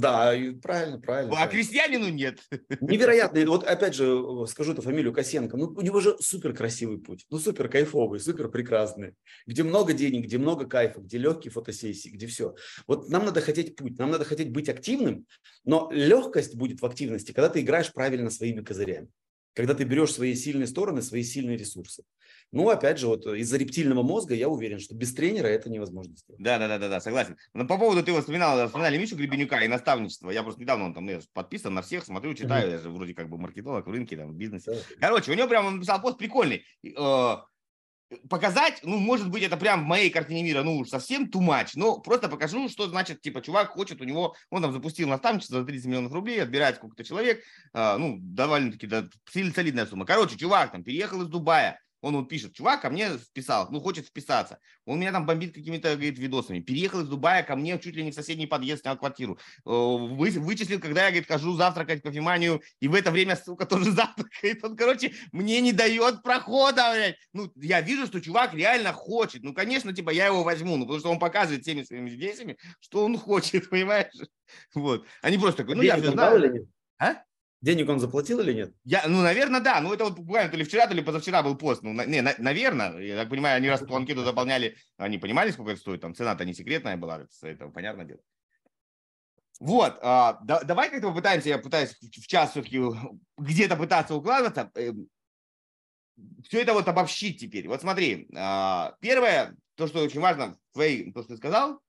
S2: Да, правильно, правильно.
S1: А крестьянину нет.
S2: Невероятно. Вот опять же скажу эту фамилию Косенко. Ну, у него же супер красивый путь, ну, супер кайфовый, супер прекрасный, где много денег, где много кайфа, где легкие фотосессии, где все. Вот нам надо хотеть путь, нам надо хотеть быть активным, но легкость будет в активности, когда ты играешь правильно своими козырями когда ты берешь свои сильные стороны, свои сильные ресурсы. Ну, опять же, вот из-за рептильного мозга я уверен, что без тренера это невозможно сделать.
S1: Да, да, да, да, да, согласен. Но по поводу ты вспоминал, вспоминали Мишу Гребенюка и наставничество. Я просто недавно он там я подписан на всех, смотрю, читаю, я же вроде как бы маркетолог в рынке, там, в бизнесе. Короче, у него прям он написал пост прикольный. Э, показать, ну, может быть, это прям в моей картине мира, ну, совсем too much, но просто покажу, что значит, типа, чувак хочет у него, он там запустил наставничество за 30 миллионов рублей, отбирает сколько-то человек, а, ну, довольно-таки да, солидная сумма. Короче, чувак там переехал из Дубая, он вот пишет, чувак ко мне вписал, ну, хочет вписаться. Он меня там бомбит какими-то, говорит, видосами. Переехал из Дубая ко мне чуть ли не в соседний подъезд, снял квартиру. Э, вы, вычислил, когда я, говорит, хожу завтракать по вниманию, и в это время, сука, тоже завтракает. Он, короче, мне не дает прохода, блядь. Ну, я вижу, что чувак реально хочет. Ну, конечно, типа, я его возьму, ну, потому что он показывает всеми своими действиями, что он хочет, понимаешь? Вот. Они просто такой, ну, я же знаю.
S2: А? Денег он заплатил или нет?
S1: Я, ну, наверное, да. Ну, это вот буквально то ли вчера, то ли позавчера был пост. Ну, на, не, на, наверное, я так понимаю, они раз анкету заполняли, они понимали, сколько это стоит. Там цена-то не секретная была, это, понятное дело. Вот, а, да, давай как-то попытаемся, я пытаюсь в час все-таки где-то пытаться укладываться. Эм, Все это вот обобщить теперь. Вот смотри, а, первое, то, что очень важно, твои, то, что ты сказал,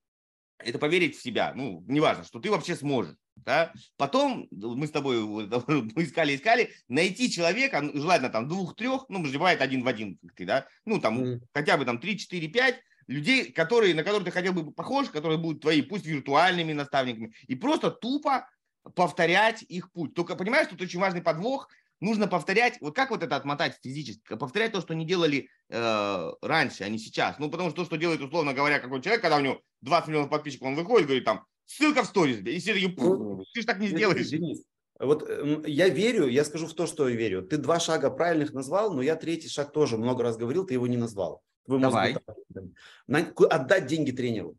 S1: это поверить в себя. Ну, неважно, что ты вообще сможешь. Да? Потом мы с тобой искали, искали, найти человека, ну, желательно там двух-трех, ну, может, бывает один в один, как ты, да, ну, там mm. хотя бы там три, четыре, пять людей, которые, на которых ты хотел бы похож, которые будут твои, пусть виртуальными наставниками, и просто тупо повторять их путь. Только понимаешь, тут очень важный подвох, нужно повторять, вот как вот это отмотать физически, повторять то, что не делали э, раньше, а не сейчас. Ну, потому что то, что делает, условно говоря, какой человек, когда у него 20 миллионов подписчиков, он выходит, говорит там, ссылка в сторис, и все такие, ну, ты же так не сделаешь. Денис,
S2: вот я верю, я скажу в то, что я верю. Ты два шага правильных назвал, но я третий шаг тоже много раз говорил, ты его не назвал.
S1: Твой Давай.
S2: Отдать деньги тренеру.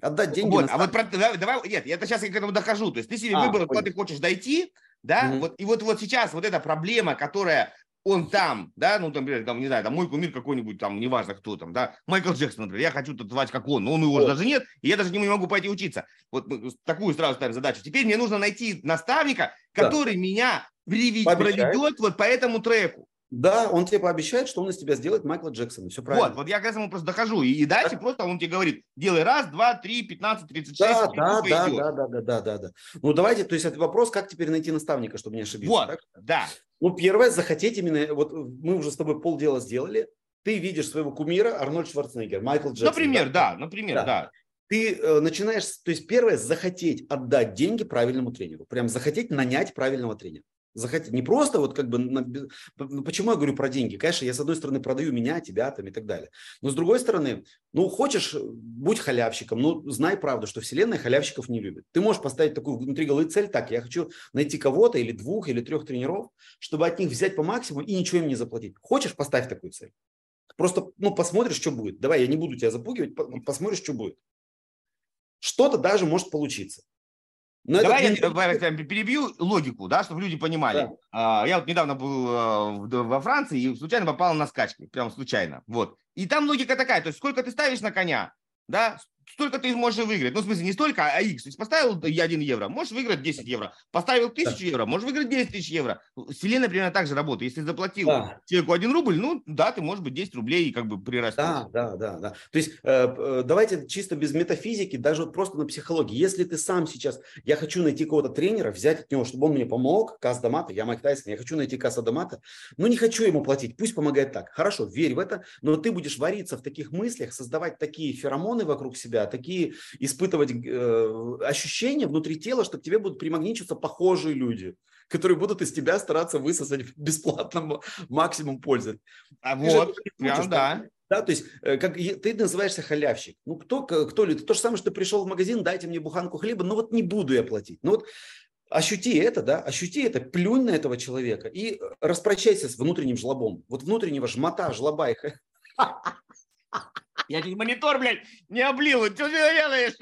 S1: Отдать деньги. Вот, а вот про, давай, давай, нет, я сейчас я к этому дохожу. То есть ты себе а, выбрал, куда ты хочешь дойти, да, mm-hmm. вот, и вот, вот сейчас вот эта проблема, которая он там, да, ну, там, например, там, не знаю, там, мой кумир какой-нибудь, там, неважно кто там, да, Майкл Джексон, например, я хочу танцевать как он, но он его даже нет, и я даже не могу пойти учиться. Вот такую сразу ставим задачу. Теперь мне нужно найти наставника, который да. меня проведет вот по этому треку.
S2: Да, он тебе пообещает, что он из тебя сделает Майкла Джексона. Все правильно.
S1: Вот, вот я к этому просто дохожу. И, и дальше да. просто он тебе говорит, делай раз, два, три, пятнадцать, тридцать шесть.
S2: Да, да, да, да, да, да, да, да, да. Ну давайте, то есть это вопрос, как теперь найти наставника, чтобы не ошибиться.
S1: Вот, так? да.
S2: Ну первое, захотеть именно, вот мы уже с тобой полдела сделали, ты видишь своего кумира Арнольд Шварценеггер, Майкл Джексон.
S1: Например, да, да например, да. да.
S2: Ты э, начинаешь, то есть первое, захотеть отдать деньги правильному тренеру. Прям захотеть нанять правильного тренера захотеть. Не просто вот как бы, ну, почему я говорю про деньги? Конечно, я с одной стороны продаю меня, тебя там и так далее. Но с другой стороны, ну хочешь, будь халявщиком, ну знай правду, что вселенная халявщиков не любит. Ты можешь поставить такую внутри головы цель, так, я хочу найти кого-то или двух, или трех тренеров, чтобы от них взять по максимуму и ничего им не заплатить. Хочешь, поставь такую цель. Просто, ну, посмотришь, что будет. Давай, я не буду тебя запугивать, посмотришь, что будет. Что-то даже может получиться.
S1: Но Давай я не... перебью логику, да, чтобы люди понимали. Да. Я вот недавно был э, во Франции и случайно попал на скачки, прям случайно. Вот. И там логика такая, то есть сколько ты ставишь на коня, да, столько ты можешь выиграть. Ну, в смысле, не столько, а X. То есть поставил 1 евро, можешь выиграть 10 евро. Поставил 1000 да. евро, можешь выиграть 10 тысяч евро. Вселенная примерно так же работает. Если заплатил да. человеку 1 рубль, ну, да, ты, может быть, 10 рублей как бы прирастешь.
S2: Да, да, да, да. То есть э, э, давайте чисто без метафизики, даже вот просто на психологии. Если ты сам сейчас, я хочу найти кого-то тренера, взять от него, чтобы он мне помог, Каз Дамата, я Майк Тайсон, я хочу найти Каса Дамата, но не хочу ему платить, пусть помогает так. Хорошо, верь в это, но ты будешь вариться в таких мыслях, создавать такие феромоны вокруг себя, такие испытывать э, ощущения внутри тела, что к тебе будут примагничиваться похожие люди, которые будут из тебя стараться высосать бесплатно максимум пользы.
S1: А ты вот, прям, да.
S2: Да, то есть э, как ты называешься халявщик. Ну кто, кто ли? То же самое, что пришел в магазин, дайте мне буханку хлеба, ну вот не буду я платить. Ну вот ощути это, да, ощути это, плюнь на этого человека и распрощайся с внутренним жлобом. Вот внутреннего жмота, жлоба и
S1: Я чуть монитор, блядь, не облил. Что делаешь?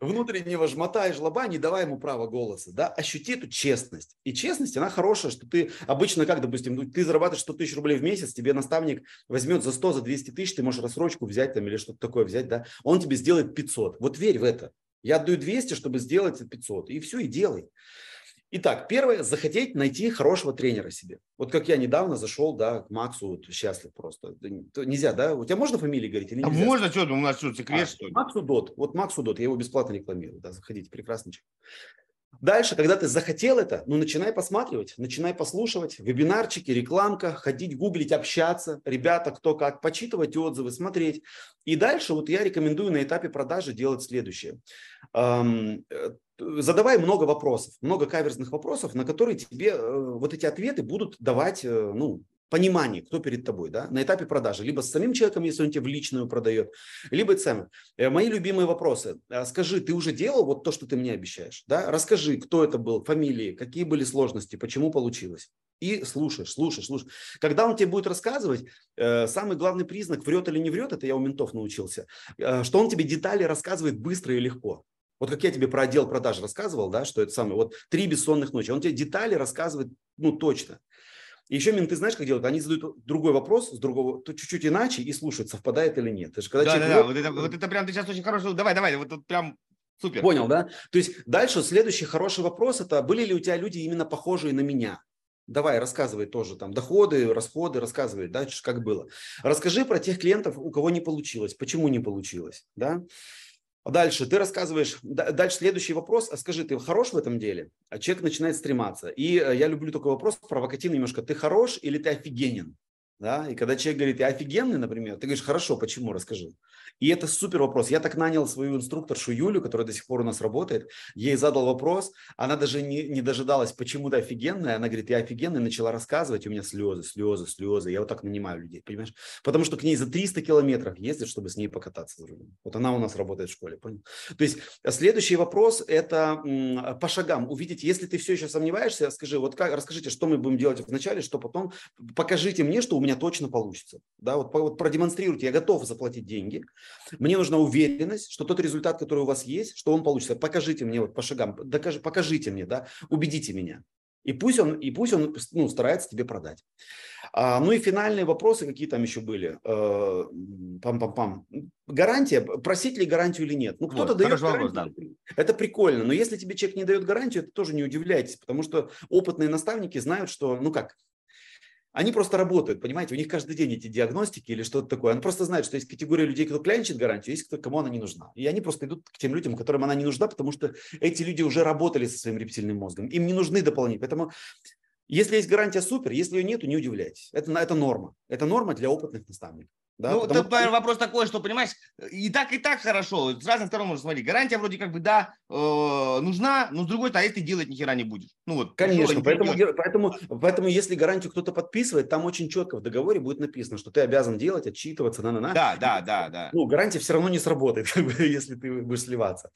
S2: внутреннего жмота и жлоба, не давай ему права голоса, да, ощути эту честность. И честность, она хорошая, что ты обычно, как, допустим, ну, ты зарабатываешь 100 тысяч рублей в месяц, тебе наставник возьмет за 100, за 200 тысяч, ты можешь рассрочку взять там или что-то такое взять, да, он тебе сделает 500. Вот верь в это. Я отдаю 200, чтобы сделать 500. И все, и делай. Итак, первое, захотеть найти хорошего тренера себе. Вот как я недавно зашел, да, к Максу, вот, счастлив просто. Нельзя, да? У тебя можно фамилии говорить или нельзя?
S1: А можно, что, у нас что, секрет, а, что ли?
S2: Максу Дот, вот Максу Дот, я его бесплатно рекламирую, да, заходите, прекрасный человек. Дальше, когда ты захотел это, ну, начинай посматривать, начинай послушивать, вебинарчики, рекламка, ходить, гуглить, общаться, ребята, кто как, почитывать отзывы, смотреть. И дальше вот я рекомендую на этапе продажи делать следующее. Э, задавай много вопросов, много каверзных вопросов, на которые тебе э, вот эти ответы будут давать, э, ну, понимание, кто перед тобой, да, на этапе продажи, либо с самим человеком, если он тебе в личную продает, либо цены. Э, мои любимые вопросы. Скажи, ты уже делал вот то, что ты мне обещаешь, да? Расскажи, кто это был, фамилии, какие были сложности, почему получилось. И слушаешь, слушаешь, слушаешь. Когда он тебе будет рассказывать, самый главный признак, врет или не врет, это я у ментов научился, что он тебе детали рассказывает быстро и легко. Вот как я тебе про отдел продаж рассказывал, да, что это самое, вот три бессонных ночи, он тебе детали рассказывает, ну, точно. Еще менты, знаешь, как делают? Они задают другой вопрос с другого, то чуть-чуть иначе и слушают, совпадает или нет.
S1: Же, когда да, да, да, вот это, вот это прям ты сейчас очень хорошо, давай, давай, вот тут прям супер.
S2: Понял, да? То есть дальше следующий хороший вопрос, это были ли у тебя люди именно похожие на меня? Давай, рассказывай тоже там доходы, расходы, рассказывай, да, как было. Расскажи про тех клиентов, у кого не получилось, почему не получилось, да. Дальше ты рассказываешь, дальше следующий вопрос, а скажи, ты хорош в этом деле? А человек начинает стрематься. И э, я люблю такой вопрос, провокативный немножко, ты хорош или ты офигенен? Да? И когда человек говорит, я офигенный, например, ты говоришь, хорошо, почему, расскажи. И это супер вопрос. Я так нанял свою инструкторшу Юлю, которая до сих пор у нас работает. Ей задал вопрос, она даже не, не дожидалась, почему ты офигенная. Она говорит, я офигенная, начала рассказывать, у меня слезы, слезы, слезы. Я вот так нанимаю людей, понимаешь? Потому что к ней за 300 километров ездят, чтобы с ней покататься. Вот она у нас работает в школе, понял? То есть следующий вопрос – это по шагам. Увидеть, если ты все еще сомневаешься, скажи, вот как, расскажите, что мы будем делать вначале, что потом. Покажите мне, что у меня точно получится. Да, вот, вот продемонстрируйте, я готов заплатить деньги, мне нужна уверенность, что тот результат, который у вас есть, что он получится. Покажите мне вот по шагам, докажи, покажите мне, да, убедите меня. И пусть он, и пусть он ну, старается тебе продать. А, ну и финальные вопросы, какие там еще были. Э, пам-пам-пам. Гарантия, просить ли гарантию или нет. Ну, кто-то вот, дает гарантию. Вопрос, да. Это прикольно. Но если тебе человек не дает гарантию, это тоже не удивляйтесь, потому что опытные наставники знают, что, ну как, они просто работают, понимаете, у них каждый день эти диагностики или что-то такое. Он просто знает, что есть категория людей, кто клянчит гарантию, есть кто, кому она не нужна. И они просто идут к тем людям, которым она не нужна, потому что эти люди уже работали со своим рептильным мозгом. Им не нужны дополнительные. Поэтому если есть гарантия, супер. Если ее нету, не удивляйтесь. Это, это норма. Это норма для опытных наставников.
S1: Да, ну, потому... тут вопрос такой, что, понимаешь, и так, и так хорошо. С разных сторон можно смотреть. Гарантия вроде как бы, да, э, нужна, но с другой стороны, а если делать ни хера не будешь. Ну, вот,
S2: Конечно, поэтому, поэтому, поэтому если гарантию кто-то подписывает, там очень четко в договоре будет написано, что ты обязан делать, отчитываться, на-на-на.
S1: Да, да, да, да.
S2: Ну, гарантия все равно не сработает, если ты будешь сливаться.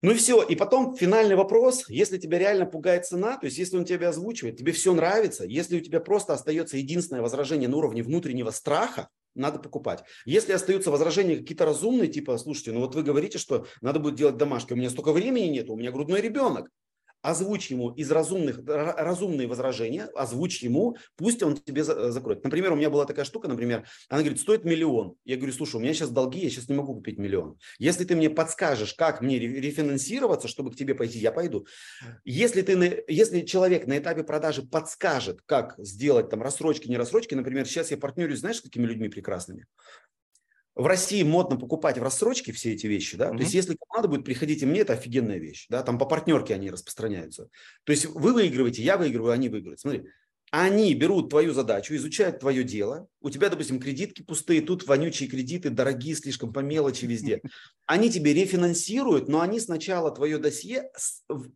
S2: Ну и все. И потом финальный вопрос. Если тебя реально пугает цена, то есть если он тебя озвучивает, тебе все нравится, если у тебя просто остается единственное возражение на уровне внутреннего страха, надо покупать. Если остаются возражения какие-то разумные, типа, слушайте, ну вот вы говорите, что надо будет делать домашки, у меня столько времени нет, у меня грудной ребенок озвучь ему из разумных, разумные возражения, озвучь ему, пусть он тебе закроет. Например, у меня была такая штука, например, она говорит, стоит миллион. Я говорю, слушай, у меня сейчас долги, я сейчас не могу купить миллион. Если ты мне подскажешь, как мне рефинансироваться, чтобы к тебе пойти, я пойду. Если, ты, если человек на этапе продажи подскажет, как сделать там рассрочки, не рассрочки, например, сейчас я партнерюсь, знаешь, с какими людьми прекрасными? В России модно покупать в рассрочке все эти вещи, да, mm-hmm. то есть если надо будет, приходите мне, это офигенная вещь, да, там по партнерке они распространяются. То есть вы выигрываете, я выигрываю, они выигрывают. Смотри, они берут твою задачу, изучают твое дело. У тебя, допустим, кредитки пустые, тут вонючие кредиты, дорогие слишком по мелочи везде. Они тебе рефинансируют, но они сначала твое досье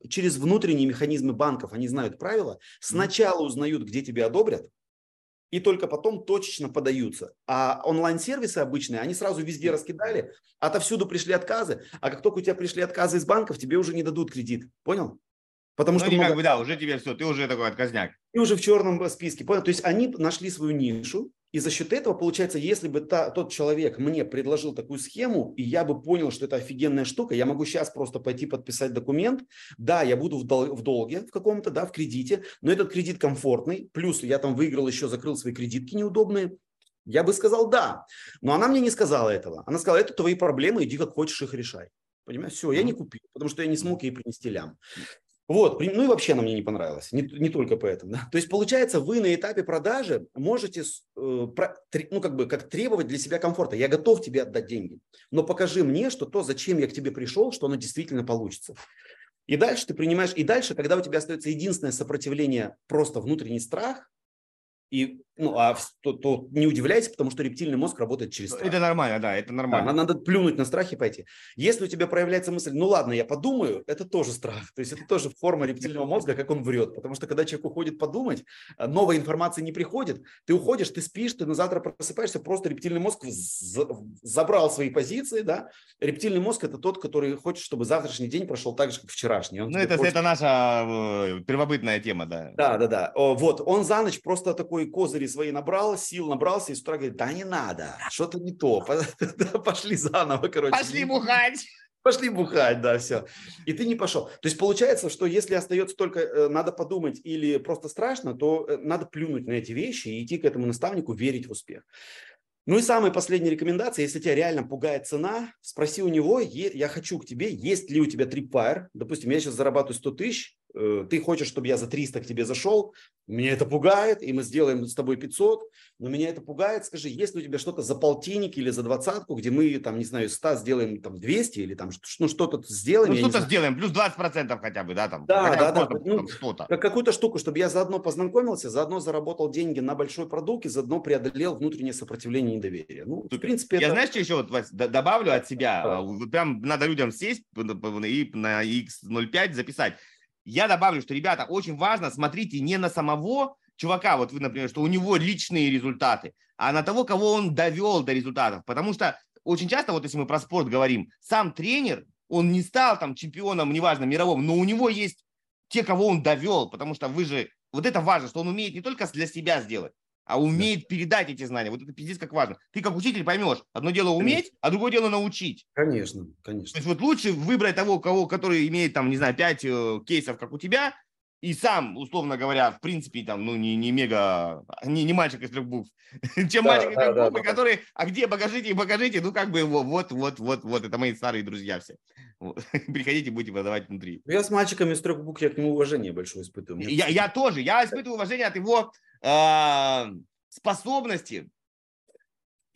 S2: через внутренние механизмы банков, они знают правила, сначала узнают, где тебе одобрят, и только потом точечно подаются. А онлайн-сервисы обычные, они сразу везде раскидали, отовсюду пришли отказы, а как только у тебя пришли отказы из банков, тебе уже не дадут кредит. Понял?
S1: Потому ну, что много... как бы, да, уже тебе все, ты уже такой отказняк.
S2: Ты уже в черном списке. Понял? То есть они нашли свою нишу, и за счет этого, получается, если бы та, тот человек мне предложил такую схему, и я бы понял, что это офигенная штука, я могу сейчас просто пойти подписать документ. Да, я буду в, дол- в долге в каком-то, да, в кредите, но этот кредит комфортный, плюс я там выиграл еще, закрыл свои кредитки неудобные. Я бы сказал да, но она мне не сказала этого. Она сказала, это твои проблемы, иди как хочешь их решай. Понимаешь, все, я не купил, потому что я не смог ей принести лям. Вот, ну и вообще она мне не понравилась, не, не только поэтому. Да? То есть получается, вы на этапе продажи можете, э, про, ну как бы, как требовать для себя комфорта. Я готов тебе отдать деньги, но покажи мне, что то, зачем я к тебе пришел, что оно действительно получится. И дальше ты принимаешь, и дальше, когда у тебя остается единственное сопротивление, просто внутренний страх, и, ну, а то, то не удивляйся, потому что рептильный мозг работает через страх.
S1: Это нормально, да, это нормально.
S2: Да, надо плюнуть на страх и пойти. Если у тебя проявляется мысль, ну ладно, я подумаю, это тоже страх. То есть это тоже форма рептильного мозга, как он врет. Потому что когда человек уходит подумать, а, новая информация не приходит, ты уходишь, ты спишь, ты на завтра просыпаешься, просто рептильный мозг забрал свои позиции, да. Рептильный мозг это тот, который хочет, чтобы завтрашний день прошел так же, как вчерашний. Он
S1: ну, это, хочет... это наша э, первобытная тема, да.
S2: Да, да, да. Вот, он за ночь просто такой такой козыри свои набрал, сил набрался, и с утра говорит, да не надо, что-то не то, пошли заново, короче.
S1: Пошли бухать.
S2: Пошли бухать, да, все. И ты не пошел. То есть получается, что если остается только э, надо подумать или просто страшно, то э, надо плюнуть на эти вещи и идти к этому наставнику, верить в успех. Ну и самая последняя рекомендация, если тебя реально пугает цена, спроси у него, я хочу к тебе, есть ли у тебя Tripwire, допустим, я сейчас зарабатываю 100 тысяч, ты хочешь, чтобы я за 300 к тебе зашел, меня это пугает, и мы сделаем с тобой 500, но меня это пугает, скажи, есть ли у тебя что-то за полтинник или за двадцатку, где мы, там, не знаю, 100 сделаем там 200 или там ну, что-то сделаем.
S1: Ну, что-то сделаем, плюс 20% хотя бы, да, там.
S2: Да, да, да, ну, что-то. Какую-то штуку, чтобы я заодно познакомился, заодно заработал деньги на большой продукт и заодно преодолел внутреннее сопротивление и недоверие. Ну,
S1: Супер. в принципе, Я это... знаешь, что еще вот, Вась, добавлю от себя? Да. Вот прям надо людям сесть и на X05 записать я добавлю, что, ребята, очень важно, смотрите не на самого чувака, вот вы, например, что у него личные результаты, а на того, кого он довел до результатов. Потому что очень часто, вот если мы про спорт говорим, сам тренер, он не стал там чемпионом, неважно, мировым, но у него есть те, кого он довел, потому что вы же, вот это важно, что он умеет не только для себя сделать, а умеет да. передать эти знания. Вот это пиздец как важно. Ты как учитель поймешь, одно дело уметь, конечно. а другое дело научить.
S2: Конечно, конечно.
S1: То есть вот лучше выбрать того, кого, который имеет там, не знаю, пять э, кейсов, как у тебя, и сам, условно говоря, в принципе, там, ну, не, не мега, не, не мальчик из трех букв, чем да, мальчик из трех да, букв, да, который, а где, покажите, покажите, ну, как бы, вот, вот, вот, вот, это мои старые друзья все. Вот. Приходите, будете продавать внутри.
S2: Я с мальчиком из трех букв, я к нему уважение большое испытываю.
S1: Я, я тоже, я испытываю уважение от его способности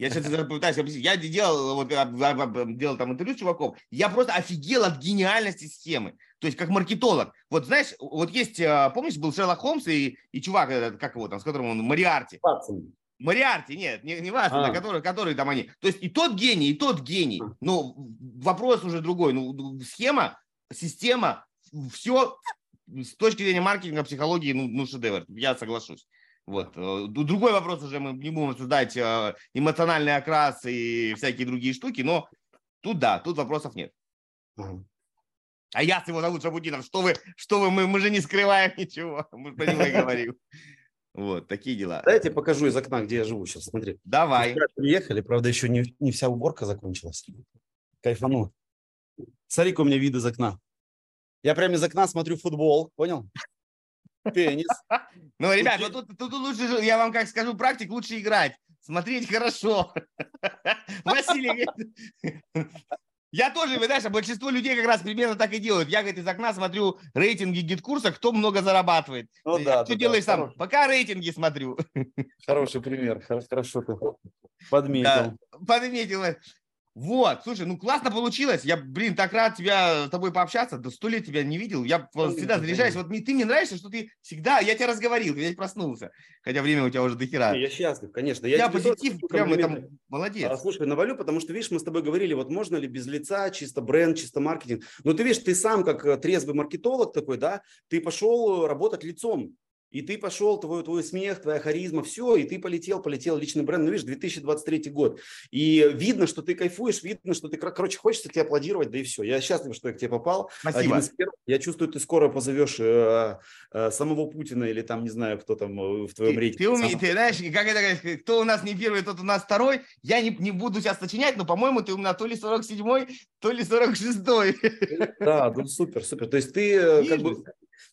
S1: я сейчас пытаюсь объяснить. Я делал, вот, делал там интервью с чуваком, я просто офигел от гениальности схемы. То есть как маркетолог. Вот знаешь, вот есть, а, помнишь, был Шерлок Холмс и, и чувак, как его там, с которым он, Мариарти. Ватсон. Мариарти, нет, не, не важно, а. который, который там они. То есть и тот гений, и тот гений. Но вопрос уже другой. Ну, схема, система, все с точки зрения маркетинга, психологии, ну, ну шедевр. Я соглашусь. Вот. Э, другой вопрос уже мы не будем обсуждать э, эмоциональный окрас и всякие другие штуки, но тут да, тут вопросов нет. Угу. А я с его зовут Шабудинов. Что вы, что вы, мы, мы же не скрываем ничего. Мы про него и говорим. Вот, такие дела.
S2: Дайте покажу из окна, где я живу сейчас. Смотри.
S1: Давай.
S2: Приехали, правда, еще не, не вся уборка закончилась. Кайфану. Смотри, у меня вид из окна. Я прямо из окна смотрю футбол, понял?
S1: Теннис. Ну, ребят, ну тут, тут лучше, я вам как скажу, практик лучше играть. Смотреть хорошо. Василий я тоже, вы знаешь, большинство людей как раз примерно так и делают. Я, говорит, из окна смотрю рейтинги GetCourse а, кто много зарабатывает. Ну, да, что да, делаешь да, сам? Хороший. Пока рейтинги смотрю.
S2: Хороший пример, хорошо ты подметил. Да,
S1: подметил. Вот, слушай, ну классно получилось. Я, блин, так рад тебя с тобой пообщаться. Да сто лет тебя не видел. Я ну, всегда заряжаюсь. Вот ты мне нравишься, что ты всегда, я тебя разговорил, я проснулся. Хотя время у тебя уже дохера.
S2: Я счастлив, конечно.
S1: Я, я позитив, прям это молодец.
S2: А, слушай, навалю, потому что, видишь, мы с тобой говорили, вот можно ли без лица, чисто бренд, чисто маркетинг. Но ты видишь, ты сам как э, трезвый маркетолог такой, да, ты пошел работать лицом и ты пошел, твой, твой смех, твоя харизма, все, и ты полетел, полетел личный бренд. Ну, видишь, 2023 год. И видно, что ты кайфуешь, видно, что ты, короче, хочется тебе аплодировать, да и все. Я счастлив, что я к тебе попал.
S1: Спасибо.
S2: Я чувствую, ты скоро позовешь э, э, самого Путина или там, не знаю, кто там э, в твоем рейтинге.
S1: Ты, умеешь, ты знаешь, как это, кто у нас не первый, тот у нас второй. Я не, не буду сейчас сочинять, но, по-моему, ты у меня то ли 47-й, то ли 46-й.
S2: Да, ну супер, супер. То есть ты Видишь? как бы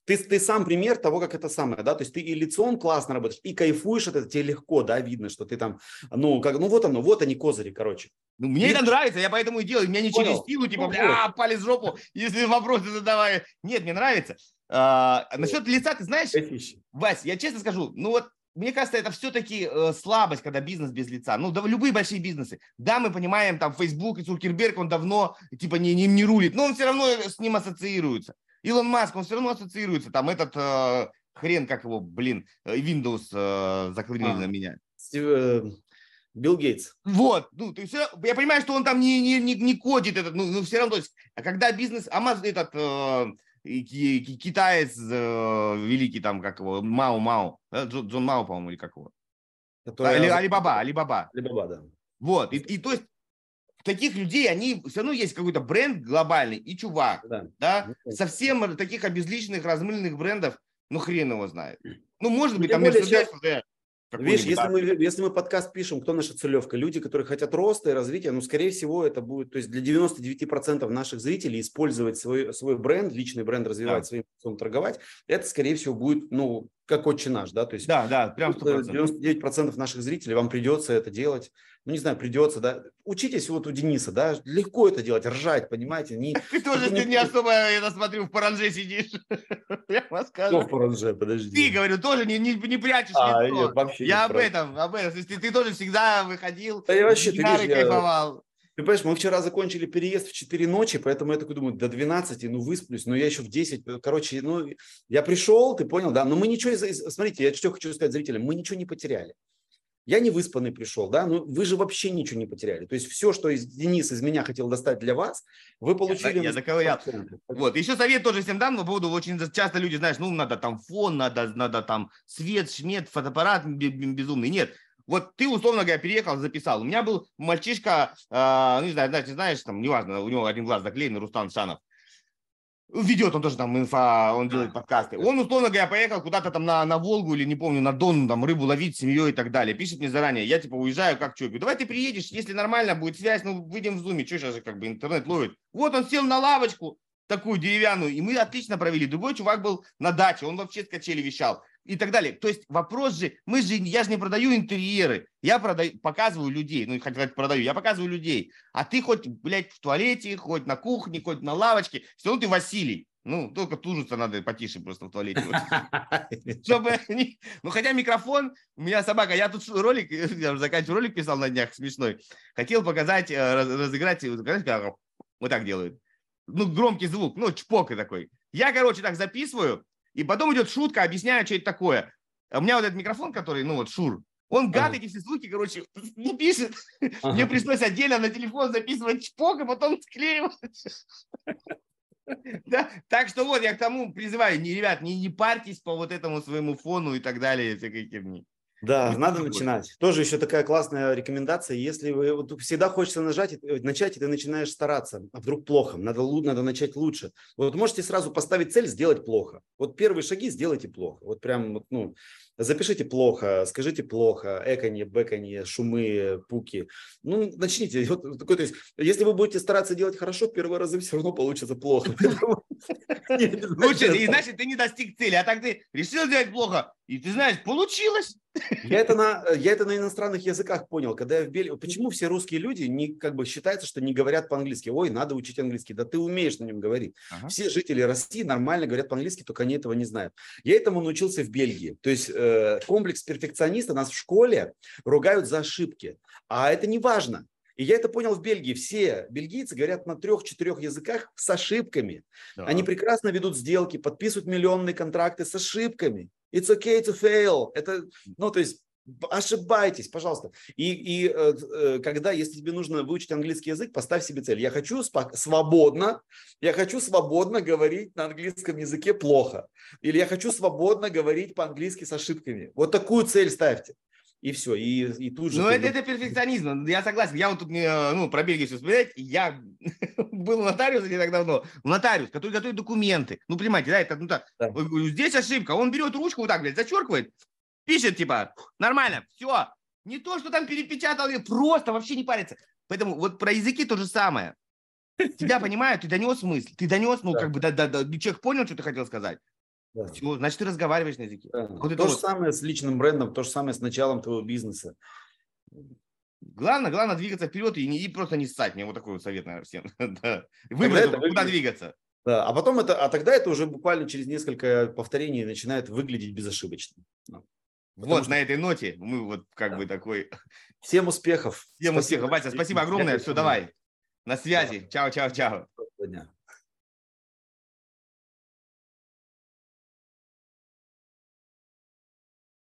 S2: ты, ты сам пример того, как это самое, да, то есть ты и лицом классно работаешь, и кайфуешь от этого, тебе легко, да, видно, что ты там, ну, как, ну вот оно, вот они козыри, короче.
S1: Ну, мне это нравится, я поэтому и делаю, меня не Понял. через силу, типа, ну, бля, палец в жопу, если вопросы задавай. Нет, мне нравится. А, насчет лица, ты знаешь, Вась, я честно скажу, ну вот мне кажется, это все-таки э, слабость, когда бизнес без лица. Ну, да, любые большие бизнесы. Да, мы понимаем, там, Facebook и Цукерберг, он давно, типа, не, не, не рулит, но он все равно с ним ассоциируется. Илон Маск, он все равно ассоциируется. Там этот э, хрен, как его, блин, э, Windows э, закрыли а, на меня.
S2: Стив, э, Билл Гейтс.
S1: Вот, ну, ты все, я понимаю, что он там не, не, не, не кодит этот, ну, ну все равно, есть, а когда бизнес, Амаз, этот э, китаец э, великий там, как его, Мао Мао, Джон, Джон Мао, по-моему, или как его? Который... Али, Алибаба, Алибаба.
S2: Алибаба, да.
S1: Вот, и, и то есть таких людей, они все равно есть какой-то бренд глобальный и чувак, да, да? Ну, совсем таких обезличенных, размыленных брендов, ну хрен его знает. Ну, может быть, там Мерседес,
S2: Видишь, если мы, если мы подкаст пишем, кто наша целевка? Люди, которые хотят роста и развития, ну, скорее всего, это будет, то есть для 99% наших зрителей использовать свой, свой бренд, личный бренд развивать, да. своим торговать, это, скорее всего, будет, ну, как отче наш, да, то есть
S1: да, да, прям
S2: 100%. 99% наших зрителей, вам придется это делать, ну, не знаю, придется, да, учитесь вот у Дениса, да, легко это делать, ржать, понимаете,
S1: не... Ты тоже не, не особо, я смотрю, в паранже сидишь,
S2: я вам скажу. Что в паранже, подожди.
S1: Ты, говорю, тоже не, не, не прячешь а, лицо. Нет, вообще я об этом, об этом, ты, ты тоже всегда выходил,
S2: да я вообще, ты видишь, кайфовал. Ты понимаешь, мы вчера закончили переезд в 4 ночи, поэтому я такой думаю, до 12, ну высплюсь, но я еще в 10, э, короче, ну я пришел, ты понял, да, но мы ничего, смотрите, я что хочу сказать зрителям, мы ничего не потеряли. Я не выспанный пришел, да, ну вы же вообще ничего не потеряли. То есть все, что из, Денис из меня хотел достать для вас, вы получили. Я,
S1: я доковырял. Вот, еще совет тоже всем дам по поводу, очень часто люди, знаешь, ну надо там фон, надо, надо там свет, шмет, фотоаппарат безумный. Нет, вот ты, условно говоря, переехал, записал. У меня был мальчишка, э, не знаю, знаете, знаешь, там, неважно, у него один глаз заклеен, Рустам Шанов. Ведет он тоже там инфа, он делает подкасты. Он, условно говоря, поехал куда-то там на, на Волгу или, не помню, на Дон, там, рыбу ловить с семьей и так далее. Пишет мне заранее, я, типа, уезжаю, как что? Давай ты приедешь, если нормально будет связь, ну, выйдем в зуме, что сейчас же, как бы, интернет ловит. Вот он сел на лавочку, такую деревянную, и мы отлично провели. Другой чувак был на даче, он вообще с качели вещал и так далее. То есть вопрос же, мы же, я же не продаю интерьеры, я продаю, показываю людей, ну, сказать продаю, я показываю людей. А ты хоть, блядь, в туалете, хоть на кухне, хоть на лавочке, все равно ты Василий. Ну, только тужиться надо потише просто в туалете. Чтобы Ну, хотя микрофон, у меня собака, я тут ролик, я уже заканчиваю ролик писал на днях смешной. Хотел показать, э, разыграть, вот так делают. Ну, громкий звук, ну, чпок такой. Я, короче, так записываю, и потом идет шутка, объясняю, что это такое. У меня вот этот микрофон, который, ну вот, Шур, он гад эти все звуки, короче, не пишет. Ага. Мне пришлось отдельно на телефон записывать чпок, и потом склеивать. Да? Так что вот я к тому призываю, не, ребят, не, не парьтесь по вот этому своему фону и так далее, всякой херни.
S2: Да, надо начинать. Тоже еще такая классная рекомендация. Если вы вот, всегда хочется нажать, э, начать, и ты начинаешь стараться, а вдруг плохо, надо, надо начать лучше. Вот можете сразу поставить цель сделать плохо. Вот первые шаги сделайте плохо. Вот прям, ну, запишите плохо, скажите плохо, эканье, бэканье, шумы, пуки. Ну, начните. Вот такой, то есть, если вы будете стараться делать хорошо, первые разы все равно получится плохо.
S1: Лучше, и значит, ты не достиг цели, а так ты решил сделать плохо, и ты знаешь, получилось.
S2: Я это, на, я это на иностранных языках понял, когда я в Бельгии. Почему все русские люди не, как бы считается, что не говорят по-английски? Ой, надо учить английский. Да ты умеешь на нем говорить. Ага. Все жители России нормально говорят по-английски, только они этого не знают. Я этому научился в Бельгии. То есть э, комплекс перфекциониста нас в школе ругают за ошибки. А это не важно. И я это понял в Бельгии. Все бельгийцы говорят на трех-четырех языках с ошибками. Да. Они прекрасно ведут сделки, подписывают миллионные контракты с ошибками. It's okay to fail. Это, ну, то есть ошибайтесь, пожалуйста. И, и э, э, когда, если тебе нужно выучить английский язык, поставь себе цель. Я хочу спок- свободно, я хочу свободно говорить на английском языке плохо. Или я хочу свободно говорить по-английски с ошибками. Вот такую цель ставьте и все, и, и тут же...
S1: Ну, это, это перфекционизм, я согласен. Я вот тут, ну, про Бельгию все вспоминать, я был нотариус не так давно, нотариус, который готовит документы. Ну, понимаете, да, это, ну, так, да. здесь ошибка, он берет ручку вот так, блядь, зачеркивает, пишет, типа, нормально, все. Не то, что там перепечатал, просто вообще не парится. Поэтому вот про языки то же самое. Тебя понимают, ты донес мысль, ты донес, ну, да. как бы, да, да, да, человек понял, что ты хотел сказать. Да. Все, значит, ты разговариваешь на языке. Да.
S2: Вот то же вот... самое с личным брендом, то же самое с началом твоего бизнеса.
S1: Главное, главное двигаться вперед и, не, и просто не ссать. Мне вот такой вот совет, наверное, всем. да. Выбрать, куда выглядит... двигаться.
S2: Да, а потом это, а тогда это уже буквально через несколько повторений начинает выглядеть безошибочно.
S1: Вот что... на этой ноте мы вот как да. бы такой.
S2: Всем успехов.
S1: Всем спасибо. успехов. Вася, спасибо огромное. Все, давай. На связи. Чао, чао, чао. Дня.